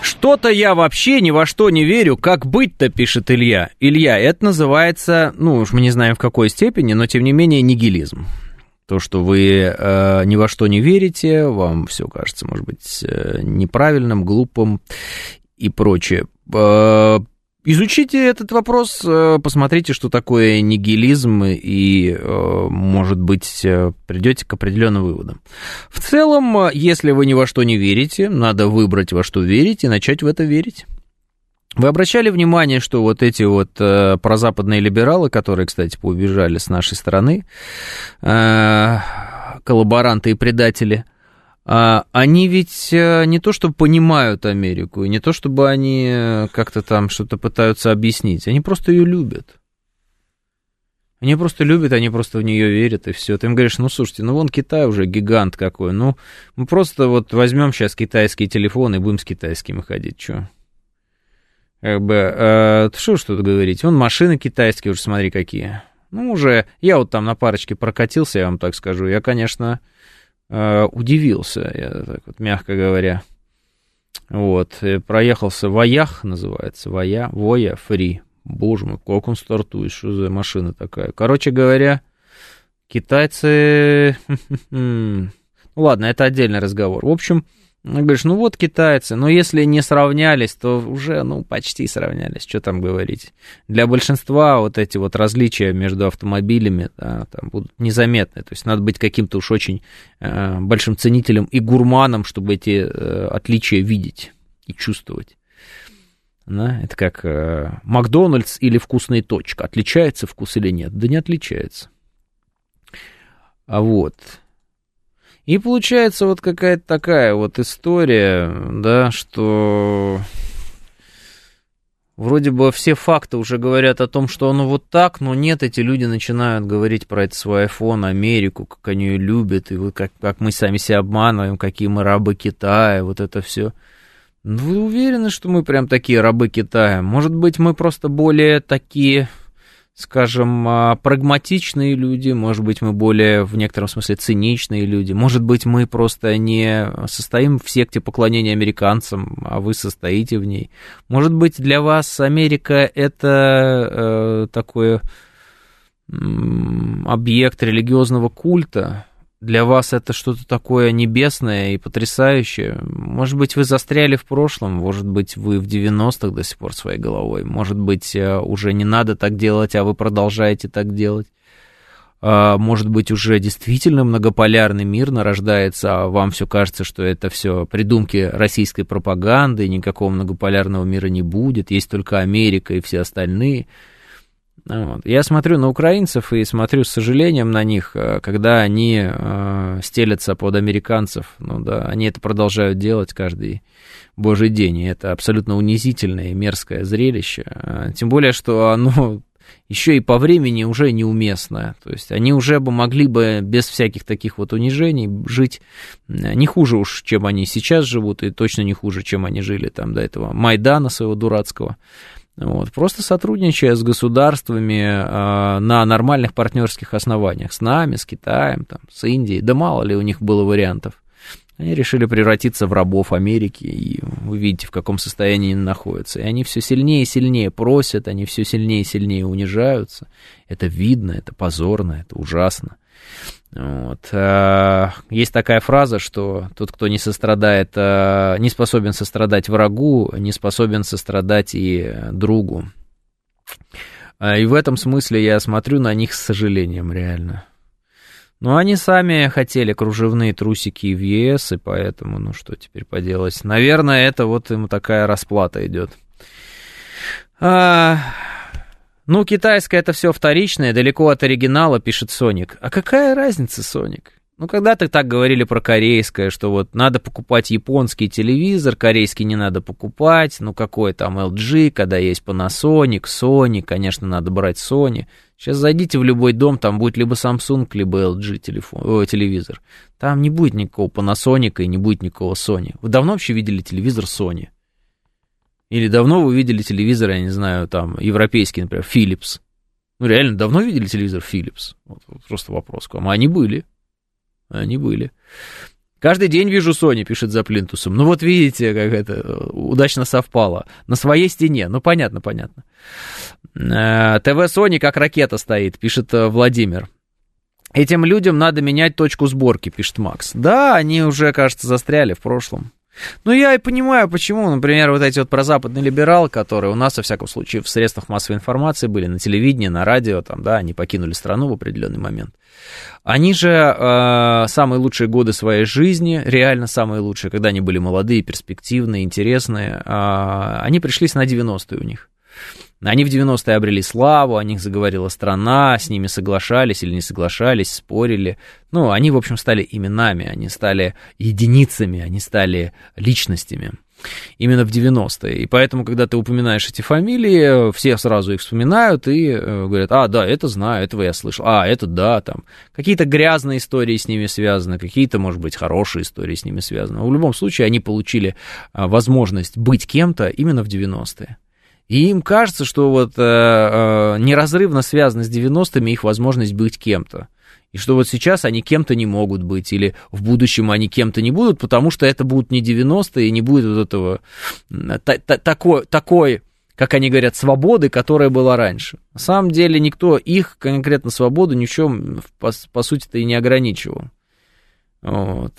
Что-то я вообще ни во что не верю. Как быть-то, пишет Илья. Илья, это называется, ну уж мы не знаем в какой степени, но тем не менее нигилизм. То, что вы э, ни во что не верите, вам все кажется, может быть, э, неправильным, глупым и прочее. Э, Изучите этот вопрос, э, посмотрите, что такое нигилизм, и, э, может быть, э, придете к определенным выводам. В целом, если вы ни во что не верите, надо выбрать во что верить и начать в это верить. Вы обращали внимание, что вот эти вот э, прозападные либералы, которые, кстати, поубежали с нашей стороны, э, коллаборанты и предатели – они ведь э, не то чтобы понимают Америку, и не то чтобы они э, как-то там что-то пытаются объяснить, они просто ее любят. Они просто любят, они просто в нее верят, и все. Ты им говоришь, ну, слушайте, ну, вон Китай уже гигант какой, ну, мы просто вот возьмем сейчас китайские телефоны и будем с китайскими ходить, что? Как бы, э, что тут говорить, вон машины китайские уже, смотри, какие. Ну, уже, я вот там на парочке прокатился, я вам так скажу, я, конечно, э, удивился, я так вот, мягко говоря. Вот, проехался Ваях, называется, Вая, Воя, Фри. Боже мой, как он стартует, что за машина такая. Короче говоря, китайцы... Ну ладно, это отдельный разговор. В общем, говоришь, ну вот китайцы, но если не сравнялись, то уже, ну, почти сравнялись, что там говорить. Для большинства вот эти вот различия между автомобилями да, там будут незаметны, то есть надо быть каким-то уж очень э, большим ценителем и гурманом, чтобы эти э, отличия видеть и чувствовать. Да? Это как э, Макдональдс или вкусная точка. Отличается вкус или нет? Да не отличается. А вот. И получается вот какая-то такая вот история, да, что вроде бы все факты уже говорят о том, что оно вот так, но нет, эти люди начинают говорить про это свой iPhone, Америку, как они ее любят, и вот как, как мы сами себя обманываем, какие мы рабы Китая, вот это все. Вы уверены, что мы прям такие рабы Китая? Может быть, мы просто более такие скажем, а, прагматичные люди, может быть, мы более, в некотором смысле, циничные люди, может быть, мы просто не состоим в секте поклонения американцам, а вы состоите в ней. Может быть, для вас Америка это э, такой объект религиозного культа, для вас это что-то такое небесное и потрясающее. Может быть, вы застряли в прошлом, может быть, вы в 90-х до сих пор своей головой, может быть, э, уже не надо так делать, а вы продолжаете так делать. А, может быть, уже действительно многополярный мир нарождается, а вам все кажется, что это все придумки российской пропаганды, никакого многополярного мира не будет, есть только Америка и все остальные – вот. Я смотрю на украинцев и смотрю с сожалением на них, э, когда они э, стелятся под американцев. Ну да, они это продолжают делать каждый божий день. И это абсолютно унизительное и мерзкое зрелище. Э, тем более, что оно еще и по времени уже неуместное. То есть они уже бы могли бы без всяких таких вот унижений жить э, не хуже уж, чем они сейчас живут, и точно не хуже, чем они жили там до этого Майдана своего дурацкого. Вот, просто сотрудничая с государствами э, на нормальных партнерских основаниях, с нами, с Китаем, там, с Индией, да мало ли у них было вариантов. Они решили превратиться в рабов Америки, и вы видите, в каком состоянии они находятся. И они все сильнее и сильнее просят, они все сильнее и сильнее унижаются. Это видно, это позорно, это ужасно. Вот. А, есть такая фраза, что тот, кто не сострадает, а, не способен сострадать врагу, не способен сострадать и другу. А, и в этом смысле я смотрю на них с сожалением, реально. Но они сами хотели кружевные трусики в ЕС, и поэтому, ну что теперь поделать. Наверное, это вот им такая расплата идет. А, ну, китайское это все вторичное, далеко от оригинала, пишет Соник. А какая разница, Соник? Ну, когда-то так говорили про корейское, что вот надо покупать японский телевизор, корейский не надо покупать, ну, какой там LG, когда есть Panasonic, Sony, конечно, надо брать Sony. Сейчас зайдите в любой дом, там будет либо Samsung, либо LG телефон, о, телевизор. Там не будет никакого Panasonic и не будет никакого Sony. Вы давно вообще видели телевизор Sony? Или давно вы видели телевизор, я не знаю, там, европейский, например, Philips? Ну, реально, давно видели телевизор Philips? Вот, просто вопрос к вам. Они были. Они были. Каждый день вижу Sony, пишет за плинтусом. Ну вот видите, как это удачно совпало. На своей стене. Ну понятно, понятно. Э, ТВ Sony как ракета стоит, пишет э, Владимир. Этим людям надо менять точку сборки, пишет Макс. Да, они уже, кажется, застряли в прошлом. Ну, я и понимаю, почему. Например, вот эти вот прозападные либералы, которые у нас, во всяком случае, в средствах массовой информации были, на телевидении, на радио, там, да, они покинули страну в определенный момент. Они же э, самые лучшие годы своей жизни, реально самые лучшие, когда они были молодые, перспективные, интересные, э, они пришлись на 90-е у них. Они в 90-е обрели славу, о них заговорила страна, с ними соглашались или не соглашались, спорили. Ну, они, в общем, стали именами, они стали единицами, они стали личностями. именно в 90-е. И поэтому, когда ты упоминаешь эти фамилии, все сразу их вспоминают и э, говорят, а, да, это знаю, этого я слышал, а, это да, там. Какие-то грязные истории с ними связаны, какие-то, может быть, хорошие истории с ними связаны. В любом случае, они получили а, возможность быть кем-то именно в 90-е. И им кажется, что вот э, э, неразрывно связана с 90-ми их возможность быть кем-то. И что вот сейчас они кем-то не могут быть, или в будущем они кем-то не будут, потому что это будут не 90-е, и не будет вот этого та, та, такой, такой, как они говорят, свободы, которая была раньше. На самом деле никто их, конкретно свободу, ни в чем, по, по сути-то, и не ограничивал. Вот.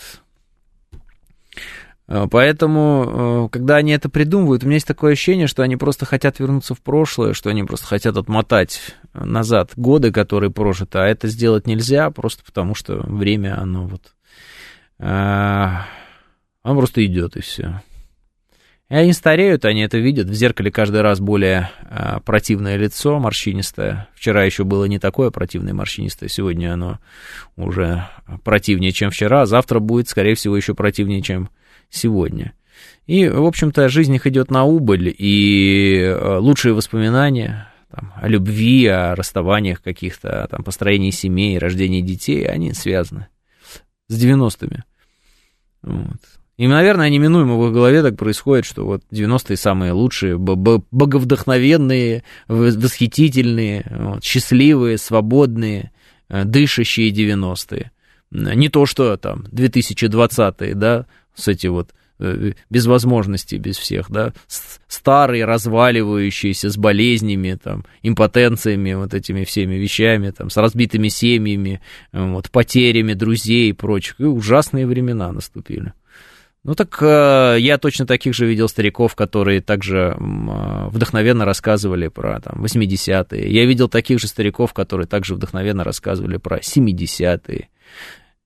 Э, поэтому, э, когда они это придумывают, у меня есть такое ощущение, что они просто хотят вернуться в прошлое, что они просто хотят отмотать назад годы, которые прожиты, а это сделать нельзя, просто потому что время, оно вот... Э, оно просто идет, и все. И они стареют, они это видят. В зеркале каждый раз более противное лицо, морщинистое. Вчера еще было не такое противное морщинистое, сегодня оно уже противнее, чем вчера, завтра будет, скорее всего, еще противнее, чем сегодня. И, в общем-то, жизнь их идет на убыль, и э, лучшие воспоминания там, о любви, о расставаниях каких-то, там, построении семей, рождении детей, они связаны с 90-ми. Вот. И, наверное, неминуемо в их голове так происходит, что вот 90-е самые лучшие, боговдохновенные, восхитительные, вот, счастливые, свободные, э, дышащие 90-е. Не то, что там 2020-е, да, с эти вот э, без возможностей, без всех, да, старые, разваливающиеся, с болезнями, там, импотенциями, вот этими всеми вещами, там, с разбитыми семьями, э, вот, потерями друзей и прочих. И ужасные времена наступили. Ну так э, я точно таких же видел стариков, которые также вдохновенно рассказывали про там, 80-е. Я видел таких же стариков, которые также вдохновенно рассказывали про 70-е.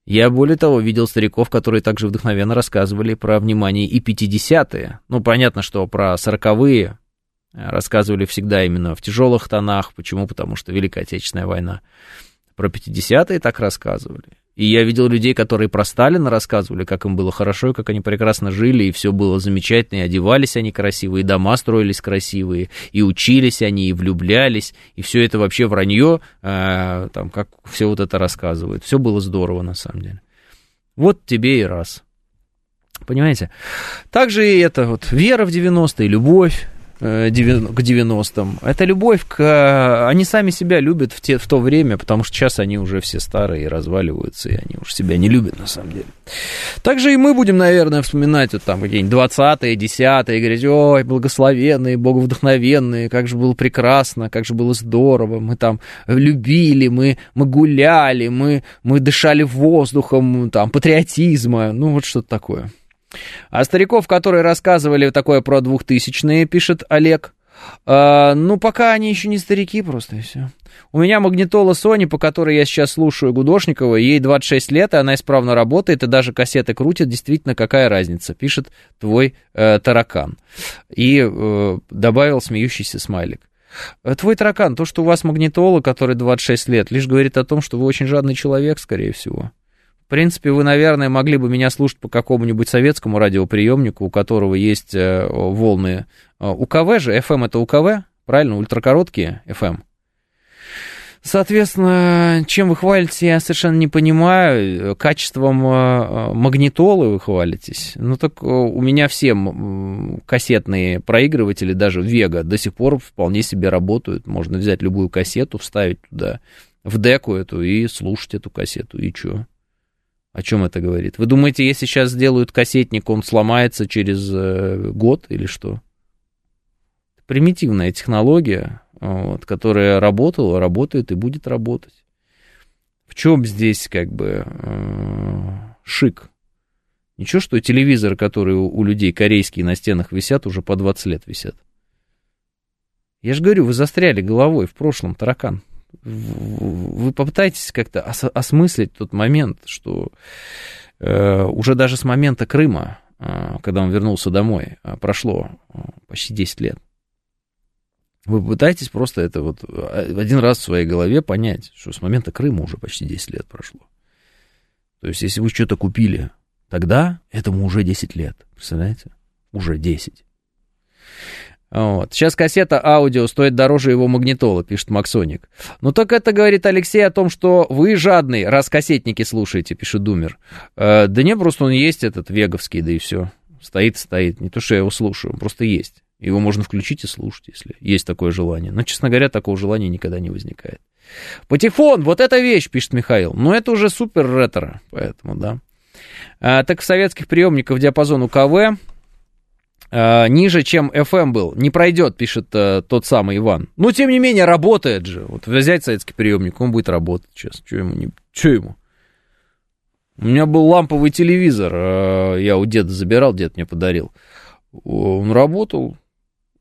Я, более того, видел стариков, которые также вдохновенно рассказывали про внимание и 50-е. Ну, понятно, что про 40-е э, рассказывали всегда именно в тяжелых тонах. Почему? Потому что Великая Отечественная война. Про 50-е так рассказывали. И я видел людей, которые про Сталина рассказывали, как им было хорошо, и как они прекрасно жили, и все было замечательно, и одевались они красивые, и дома строились красивые, и учились они, и влюблялись, и все это вообще вранье, э, там, как все вот это рассказывают. Все было здорово, на самом деле. Вот тебе и раз. Понимаете? Также и это вот вера в 90-е, любовь, к 90-м. Это любовь к... Они сами себя любят в, те, в то время, потому что сейчас они уже все старые и разваливаются, и они уже себя не любят на самом деле. Также и мы будем, наверное, вспоминать вот там какие-нибудь 20-е, 10-е, и говорить, ой, благословенные, боговдохновенные, как же было прекрасно, как же было здорово, мы там любили, мы, мы гуляли, мы, мы дышали воздухом, там, патриотизма, ну вот что-то такое. А стариков, которые рассказывали такое про двухтысячные, пишет Олег, э, ну, пока они еще не старики просто, и все. У меня магнитола Sony, по которой я сейчас слушаю Гудошникова, ей 26 лет, и она исправно работает, и даже кассеты крутит, действительно, какая разница, пишет твой э, таракан. И э, добавил смеющийся смайлик. Э, твой таракан, то, что у вас магнитола, который 26 лет, лишь говорит о том, что вы очень жадный человек, скорее всего. В принципе, вы, наверное, могли бы меня слушать по какому-нибудь советскому радиоприемнику, у которого есть э, волны э, УКВ же, FM это УКВ, правильно, ультракороткие FM. Соответственно, чем вы хвалитесь, я совершенно не понимаю. Качеством э, магнитолы вы хвалитесь. Ну так у меня все кассетные проигрыватели, даже Вега, до сих пор вполне себе работают. Можно взять любую кассету, вставить туда в деку эту и слушать эту кассету. И что? О чем это говорит? Вы думаете, если сейчас сделают кассетник, он сломается через э, год или что? Примитивная технология, вот, которая работала, работает и будет работать. В чем здесь как бы э, шик? Ничего, что телевизор, который у, у людей корейские на стенах висят, уже по 20 лет висят. Я же говорю, вы застряли головой в прошлом, таракан вы попытаетесь как-то ос- осмыслить тот момент, что э, уже даже с момента Крыма, э, когда он вернулся домой, э, прошло э, почти 10 лет. Вы пытаетесь просто это вот э, один раз в своей голове понять, что с момента Крыма уже почти 10 лет прошло. То есть, если вы что-то купили тогда, этому уже 10 лет, представляете? Уже 10. Вот. Сейчас кассета аудио стоит дороже его магнитола, пишет Максоник. Ну так это говорит Алексей о том, что вы жадный, раз кассетники слушаете, пишет Думер. Э, да не, просто он есть этот веговский, да и все. Стоит, стоит. Не то, что я его слушаю, он просто есть. Его можно включить и слушать, если есть такое желание. Но, честно говоря, такого желания никогда не возникает. Патефон, вот эта вещь, пишет Михаил. Но это уже супер ретро, поэтому, да. А, так в советских приемниках диапазон УКВ а, ниже, чем FM был. Не пройдет, пишет а, тот самый Иван. Но, тем не менее, работает же. Вот взять советский приемник, он будет работать сейчас. Что ему? Не... Что ему? У меня был ламповый телевизор. А, я у деда забирал, дед мне подарил. Он работал.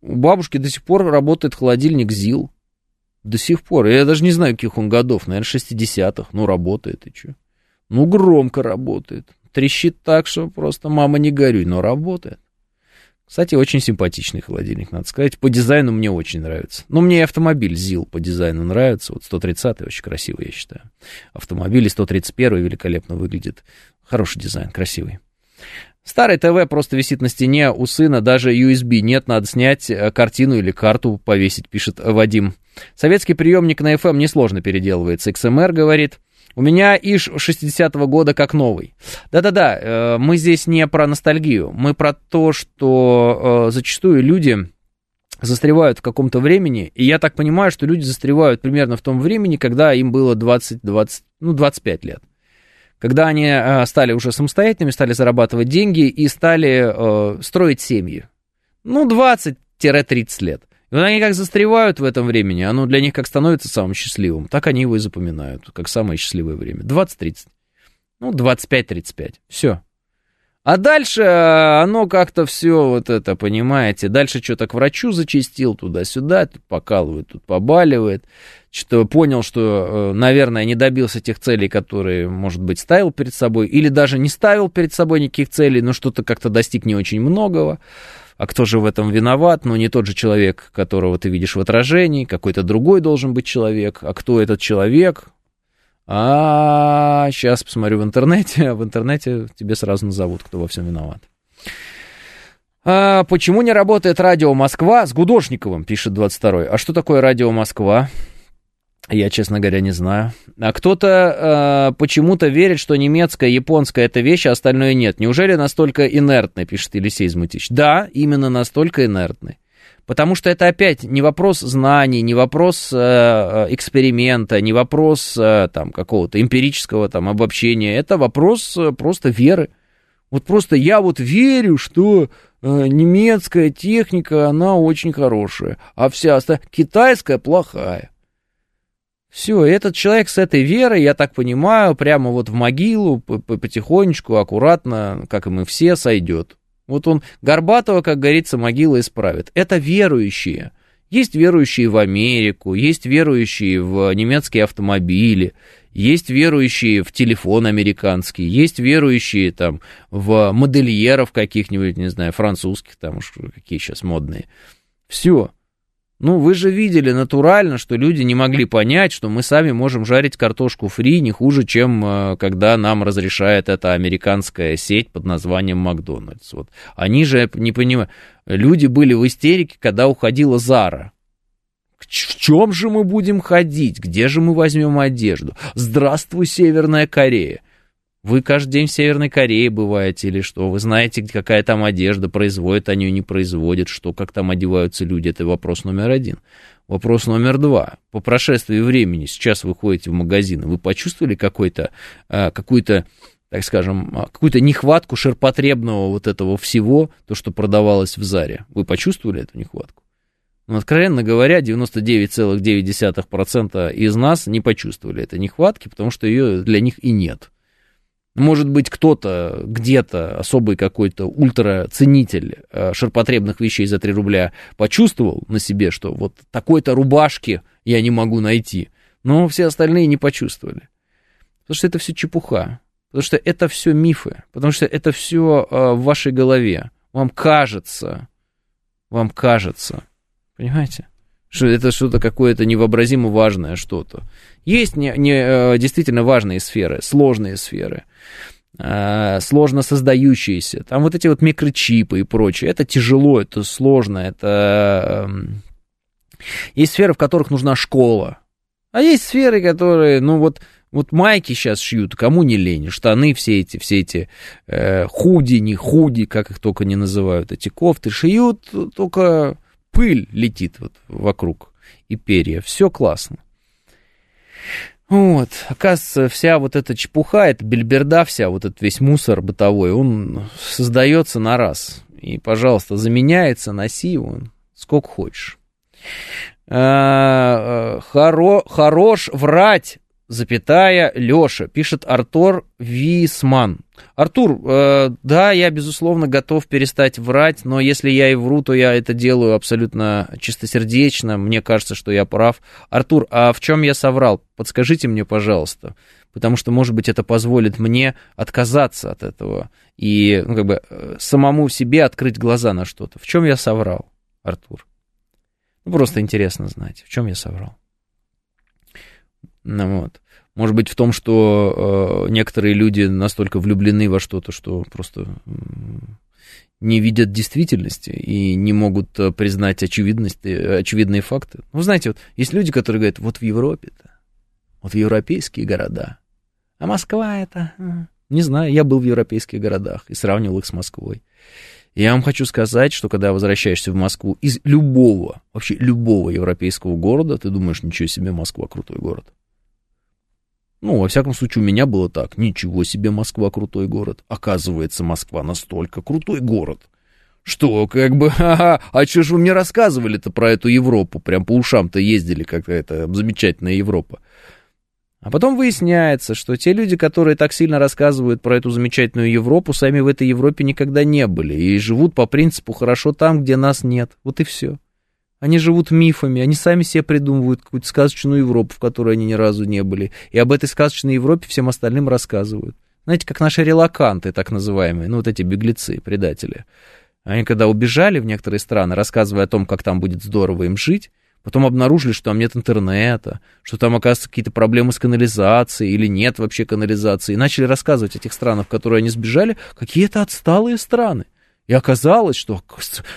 У бабушки до сих пор работает холодильник ЗИЛ. До сих пор. Я даже не знаю, каких он годов. Наверное, 60-х. Ну, работает и что? Ну, громко работает. Трещит так, что просто мама не горюй, но работает. Кстати, очень симпатичный холодильник, надо сказать. По дизайну мне очень нравится. Ну, мне и автомобиль ЗИЛ по дизайну нравится. Вот 130-й очень красивый, я считаю. Автомобиль 131-й великолепно выглядит. Хороший дизайн, красивый. Старый ТВ просто висит на стене, у сына даже USB нет, надо снять э, картину или карту повесить, пишет Вадим. Советский приемник на FM несложно переделывается. XMR говорит, у меня ИШ 60-го года как новый. Да-да-да, э, мы здесь не про ностальгию, мы про то, что э, зачастую люди застревают в каком-то времени, и я так понимаю, что люди застревают примерно в том времени, когда им было 20, 20, ну, 25 лет. Когда они э, стали уже самостоятельными, стали зарабатывать деньги и стали строить семьи. Ну, 20-30 лет. Вот они как застревают в этом времени, оно для них как становится самым счастливым, так они его и запоминают, как самое счастливое время. 20-30. Ну, 25-35. Все. А дальше э, оно как-то все вот это, понимаете, дальше что-то к врачу зачистил, туда-сюда, тут покалывает, тут побаливает, что понял, что, э, наверное, не добился тех целей, которые, может быть, ставил перед собой, или даже не ставил перед собой никаких целей, но что-то как-то достиг не очень многого. А кто же в этом виноват? Ну, не тот же человек, которого ты видишь в отражении, какой-то другой должен быть человек. А кто этот человек? А сейчас посмотрю в интернете. В интернете тебе сразу назовут, кто во всем виноват. А, почему не работает радио Москва с Гудошниковым, пишет 22-й. А что такое радио Москва? Я, честно говоря, не знаю. А кто-то э, почему-то верит, что немецкая, японская это вещь, а остальное нет. Неужели настолько инертный, пишет Елисей Змутич. Да, именно настолько инертный. Потому что это опять не вопрос знаний, не вопрос э, э, эксперимента, не вопрос э, там какого-то эмпирического там обобщения. Это вопрос э, просто веры. Вот просто я вот верю, что э, немецкая техника, она очень хорошая, а вся остальная китайская плохая. Все, этот человек с этой верой, я так понимаю, прямо вот в могилу потихонечку, аккуратно, как и мы все, сойдет. Вот он Горбатого, как говорится, могила исправит. Это верующие. Есть верующие в Америку, есть верующие в немецкие автомобили, есть верующие в телефон американский, есть верующие там в модельеров каких-нибудь, не знаю, французских, там какие сейчас модные. Все. Ну, вы же видели натурально, что люди не могли понять, что мы сами можем жарить картошку фри не хуже, чем э, когда нам разрешает эта американская сеть под названием Макдональдс. Вот. Они же не понимают. Люди были в истерике, когда уходила Зара. В чем же мы будем ходить? Где же мы возьмем одежду? Здравствуй, Северная Корея. Вы каждый день в Северной Корее бываете или что? Вы знаете, какая там одежда, производят они ее, не производят, что, как там одеваются люди? Это вопрос номер один. Вопрос номер два. По прошествии времени, сейчас вы ходите в магазин, вы почувствовали какой-то, а, какую-то, так скажем, а, какую-то нехватку ширпотребного вот этого всего, то, что продавалось в Заре? Вы почувствовали эту нехватку? Ну, откровенно говоря, 99,9% из нас не почувствовали этой нехватки, потому что ее для них и нет. Может быть, кто-то где-то, особый какой-то ультраценитель э, ширпотребных вещей за 3 рубля почувствовал на себе, что вот такой-то рубашки я не могу найти. Но все остальные не почувствовали. Потому что это все чепуха. Потому что это все мифы. Потому что это все э, в вашей голове. Вам кажется. Вам кажется. Понимаете? что это что-то какое-то невообразимо важное что-то. Есть не, не, э, действительно важные сферы, сложные сферы. Э, сложно создающиеся. Там вот эти вот микрочипы и прочее. Это тяжело, это сложно, это... Э, есть сферы, в которых нужна школа. А есть сферы, которые, ну вот, вот майки сейчас шьют, кому не лень, штаны все эти, все эти э, худи, не худи, как их только не называют, эти кофты шьют, только пыль летит вот вокруг и перья. Все классно. Вот, оказывается, вся вот эта чепуха, эта бельберда вся, вот этот весь мусор бытовой, он создается на раз. И, пожалуйста, заменяется, носи его сколько хочешь. А, э, хоро, хорош врать, запятая, Леша, пишет Артур Висман. Артур, э, да, я, безусловно, готов перестать врать, но если я и вру, то я это делаю абсолютно чистосердечно, мне кажется, что я прав. Артур, а в чем я соврал? Подскажите мне, пожалуйста, потому что, может быть, это позволит мне отказаться от этого и, ну, как бы, э, самому себе открыть глаза на что-то. В чем я соврал, Артур? Ну, просто интересно знать, в чем я соврал. Ну, вот. Может быть, в том, что э, некоторые люди настолько влюблены во что-то, что просто не видят действительности и не могут э, признать очевидность, очевидные факты. Ну, знаете, вот есть люди, которые говорят, вот в Европе-то, вот в европейские города, а Москва это... Не знаю, я был в европейских городах и сравнивал их с Москвой. Я вам хочу сказать, что когда возвращаешься в Москву из любого, вообще любого европейского города, ты думаешь, ничего себе, Москва крутой город. Ну, во всяком случае, у меня было так. Ничего себе, Москва крутой город. Оказывается, Москва настолько крутой город. Что, как бы, ага, а что же вы мне рассказывали-то про эту Европу? Прям по ушам-то ездили, какая-то замечательная Европа. А потом выясняется, что те люди, которые так сильно рассказывают про эту замечательную Европу, сами в этой Европе никогда не были и живут по принципу «хорошо там, где нас нет». Вот и все. Они живут мифами, они сами себе придумывают какую-то сказочную Европу, в которой они ни разу не были. И об этой сказочной Европе всем остальным рассказывают. Знаете, как наши релаканты, так называемые, ну вот эти беглецы, предатели. Они когда убежали в некоторые страны, рассказывая о том, как там будет здорово им жить, потом обнаружили, что там нет интернета, что там, оказывается, какие-то проблемы с канализацией или нет вообще канализации. И начали рассказывать о тех странах, в которые они сбежали, какие это отсталые страны. И оказалось, что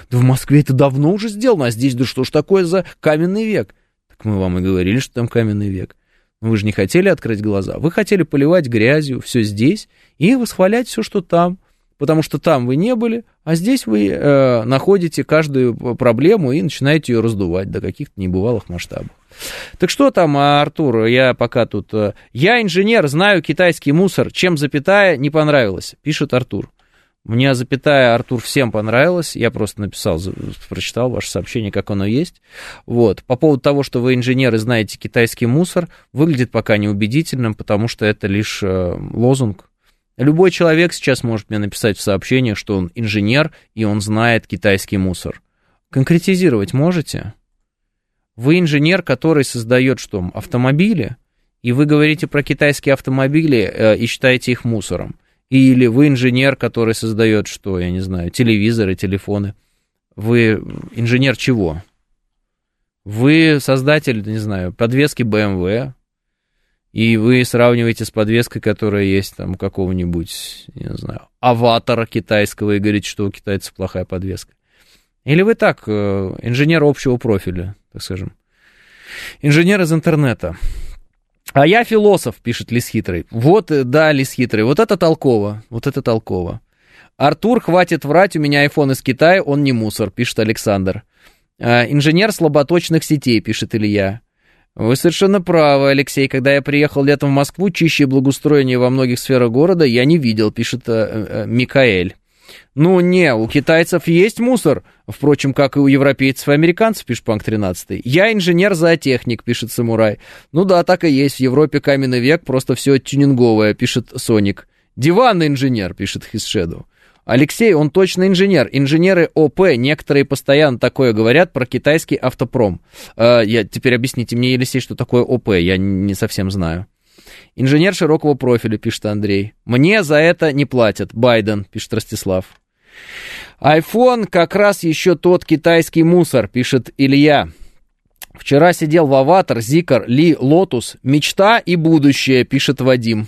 да в Москве это давно уже сделано, а здесь, да что ж такое за каменный век? Так мы вам и говорили, что там каменный век. Вы же не хотели открыть глаза. Вы хотели поливать грязью все здесь и восхвалять все, что там. Потому что там вы не были, а здесь вы э, находите каждую проблему и начинаете ее раздувать до каких-то небывалых масштабов. Так что там, Артур, я пока тут... Э, я инженер, знаю китайский мусор, чем запятая не понравилось, пишет Артур. Мне запятая, Артур, всем понравилось. Я просто написал, прочитал ваше сообщение, как оно есть. Вот. По поводу того, что вы инженеры знаете китайский мусор, выглядит пока неубедительным, потому что это лишь э, лозунг. Любой человек сейчас может мне написать в сообщениях, что он инженер и он знает китайский мусор. Конкретизировать можете? Вы инженер, который создает что? Автомобили? И вы говорите про китайские автомобили э, и считаете их мусором. Или вы инженер, который создает что, я не знаю, телевизоры, телефоны. Вы инженер чего? Вы создатель, не знаю, подвески BMW, и вы сравниваете с подвеской, которая есть там какого-нибудь, не знаю, аватара китайского, и говорите, что у китайцев плохая подвеска. Или вы так, э, инженер общего профиля, так скажем. Инженер из интернета. А я философ, пишет Лис Хитрый. Вот, э, да, Лис Хитрый, вот это толково, вот это толково. Артур, хватит врать, у меня iPhone из Китая, он не мусор, пишет Александр. А, инженер слаботочных сетей, пишет Илья. Вы совершенно правы, Алексей. Когда я приехал летом в Москву, чище благоустроения во многих сферах города я не видел, пишет э, э, Микаэль. Ну, не, у китайцев есть мусор, впрочем, как и у европейцев и американцев, пишет Панк 13. Я инженер-зоотехник, пишет Самурай. Ну да, так и есть, в Европе каменный век, просто все тюнинговое, пишет Соник. Диванный инженер, пишет Хисшеду. Алексей, он точно инженер. Инженеры ОП, некоторые постоянно такое говорят про китайский автопром. Э, я, теперь объясните мне, Елисей, что такое ОП, я не совсем знаю. Инженер широкого профиля, пишет Андрей. Мне за это не платят. Байден, пишет Ростислав. iPhone как раз еще тот китайский мусор, пишет Илья. Вчера сидел в Avatr, Zeekr, Li, Lotus. Мечта и будущее, пишет Вадим.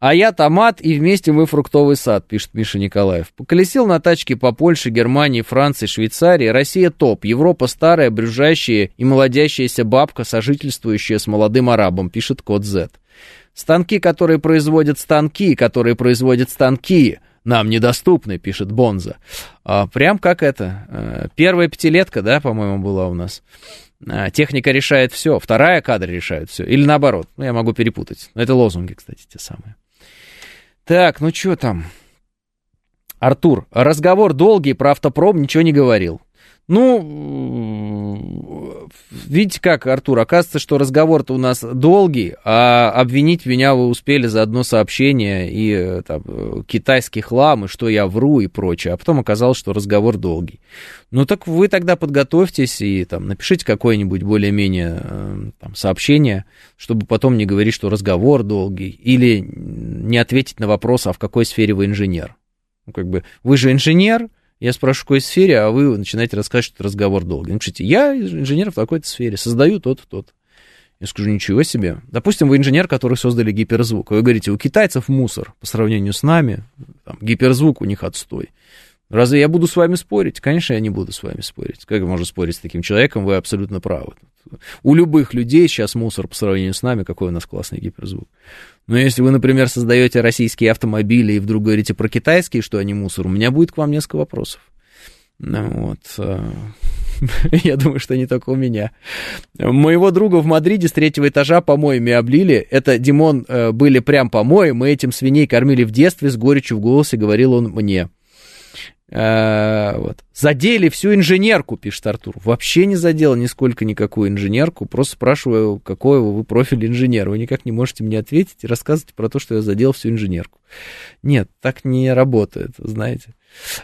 А я томат, и вместе мы фруктовый сад, пишет Миша Николаев. Поколесил на тачке по Польше, Германии, Франции, Швейцарии. Россия топ. Европа старая, брюжащая и молодящаяся бабка, сожительствующая с молодым арабом, пишет код Z. Станки, которые производят станки, которые производят станки, нам недоступны, пишет Бонза. А, прям как это. Э, первая пятилетка, да, по-моему, была у нас. А, техника решает все, вторая кадр решает все. Или наоборот. Ну, я могу перепутать. Это лозунги, кстати, те самые. Так, ну что там? Артур, разговор долгий, про автопром ничего не говорил. Ну, видите как, Артур, оказывается, что разговор-то у нас долгий, а обвинить меня вы успели за одно сообщение и э, там, э, китайский хлам, и что я вру и прочее, а потом оказалось, что разговор долгий. Ну так вы тогда подготовьтесь и там напишите какое-нибудь более-менее э, там, сообщение, чтобы потом не говорить, что разговор долгий, или не ответить на вопрос, а в какой сфере вы инженер. Ну, как бы, вы же инженер, я спрашиваю, в какой сфере, а вы начинаете рассказывать, что разговор долгий. Напишите, я инженер в такой-то сфере, создаю тот-то, тот. Я скажу, ничего себе. Допустим, вы инженер, который создали гиперзвук. Вы говорите, у китайцев мусор по сравнению с нами, там, гиперзвук у них отстой. Разве я буду с вами спорить? Конечно, я не буду с вами спорить. Как можно спорить с таким человеком? Вы абсолютно правы. У любых людей сейчас мусор по сравнению с нами, какой у нас классный гиперзвук. Но если вы, например, создаете российские автомобили и вдруг говорите про китайские, что они мусор, у меня будет к вам несколько вопросов. Ну, вот. Э, я думаю, что не только у меня. Моего друга в Мадриде с третьего этажа помоями облили. Это, Димон, э, были прям помои. Мы этим свиней кормили в детстве, с горечью в голосе говорил он мне. А, вот. Задели всю инженерку, пишет Артур. Вообще не задел нисколько никакую инженерку. Просто спрашиваю, какой вы профиль инженера. Вы никак не можете мне ответить и рассказывать про то, что я задел всю инженерку. Нет, так не работает, знаете.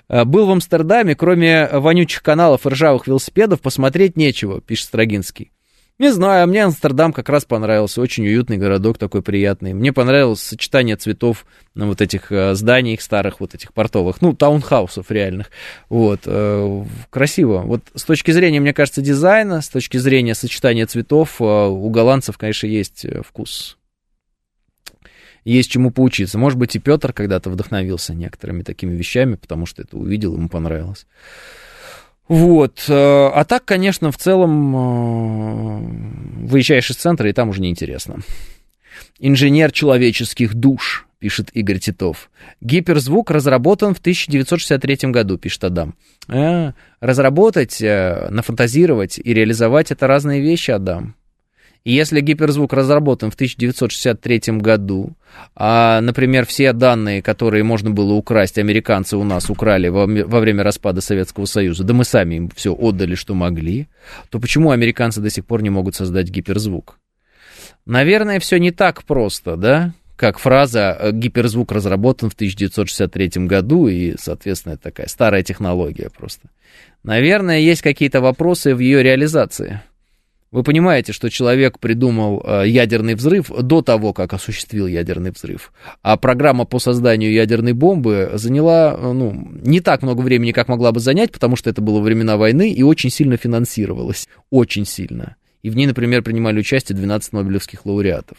А, был в Амстердаме, кроме вонючих каналов и ржавых велосипедов, посмотреть нечего, пишет Строгинский. Не знаю, мне Амстердам как раз понравился. Очень уютный городок такой приятный. Мне понравилось сочетание цветов на вот этих э, зданиях старых, вот этих портовых, ну, таунхаусов реальных. Вот, э, красиво. Вот с точки зрения, мне кажется, дизайна, с точки зрения сочетания цветов, э, у голландцев, конечно, есть вкус. Есть чему поучиться. Может быть, и Петр когда-то вдохновился некоторыми такими вещами, потому что это увидел, ему понравилось. Вот. Э, а так, конечно, в целом э, выезжаешь из центра, и там уже неинтересно. Инженер человеческих душ, пишет Игорь Титов. Гиперзвук разработан в 1963 году, пишет Адам. А, разработать, нафантазировать и реализовать это разные вещи, Адам. Если гиперзвук разработан в 1963 году, а, например, все данные, которые можно было украсть, американцы у нас украли во, во время распада Советского Союза, да мы сами им все отдали, что могли, то почему американцы до сих пор не могут создать гиперзвук? Наверное, все не так просто, да? Как фраза э, «гиперзвук разработан в 1963 году», и, соответственно, такая старая технология просто. Наверное, есть какие-то вопросы в ее реализации. Вы понимаете, что человек придумал э, ядерный взрыв до того, как осуществил ядерный взрыв. А программа по созданию ядерной бомбы заняла э, ну, не так много времени, как могла бы занять, потому что это было времена войны и очень сильно финансировалось. Очень сильно. И в ней, например, принимали участие 12 нобелевских лауреатов.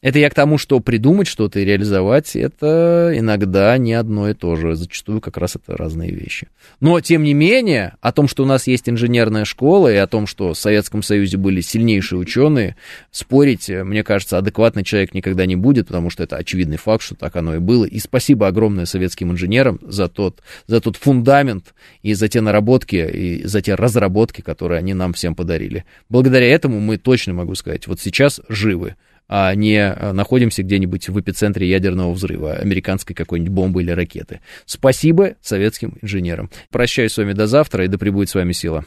Это я к тому, что придумать что-то и реализовать, это иногда не одно и то же. Зачастую как раз это разные вещи. Но, тем не менее, о том, что у нас есть инженерная школа, и о том, что в Советском Союзе были сильнейшие ученые, спорить, мне кажется, адекватный человек никогда не будет, потому что это очевидный факт, что так оно и было. И спасибо огромное советским инженерам за тот, за тот фундамент и за те наработки, и за те разработки, которые они нам всем подарили. Благодаря этому мы точно могу сказать, вот сейчас живы а не э, находимся где-нибудь в эпицентре ядерного взрыва, американской какой-нибудь бомбы или ракеты. Спасибо советским инженерам. Прощаюсь с вами до завтра, и да пребудет с вами сила.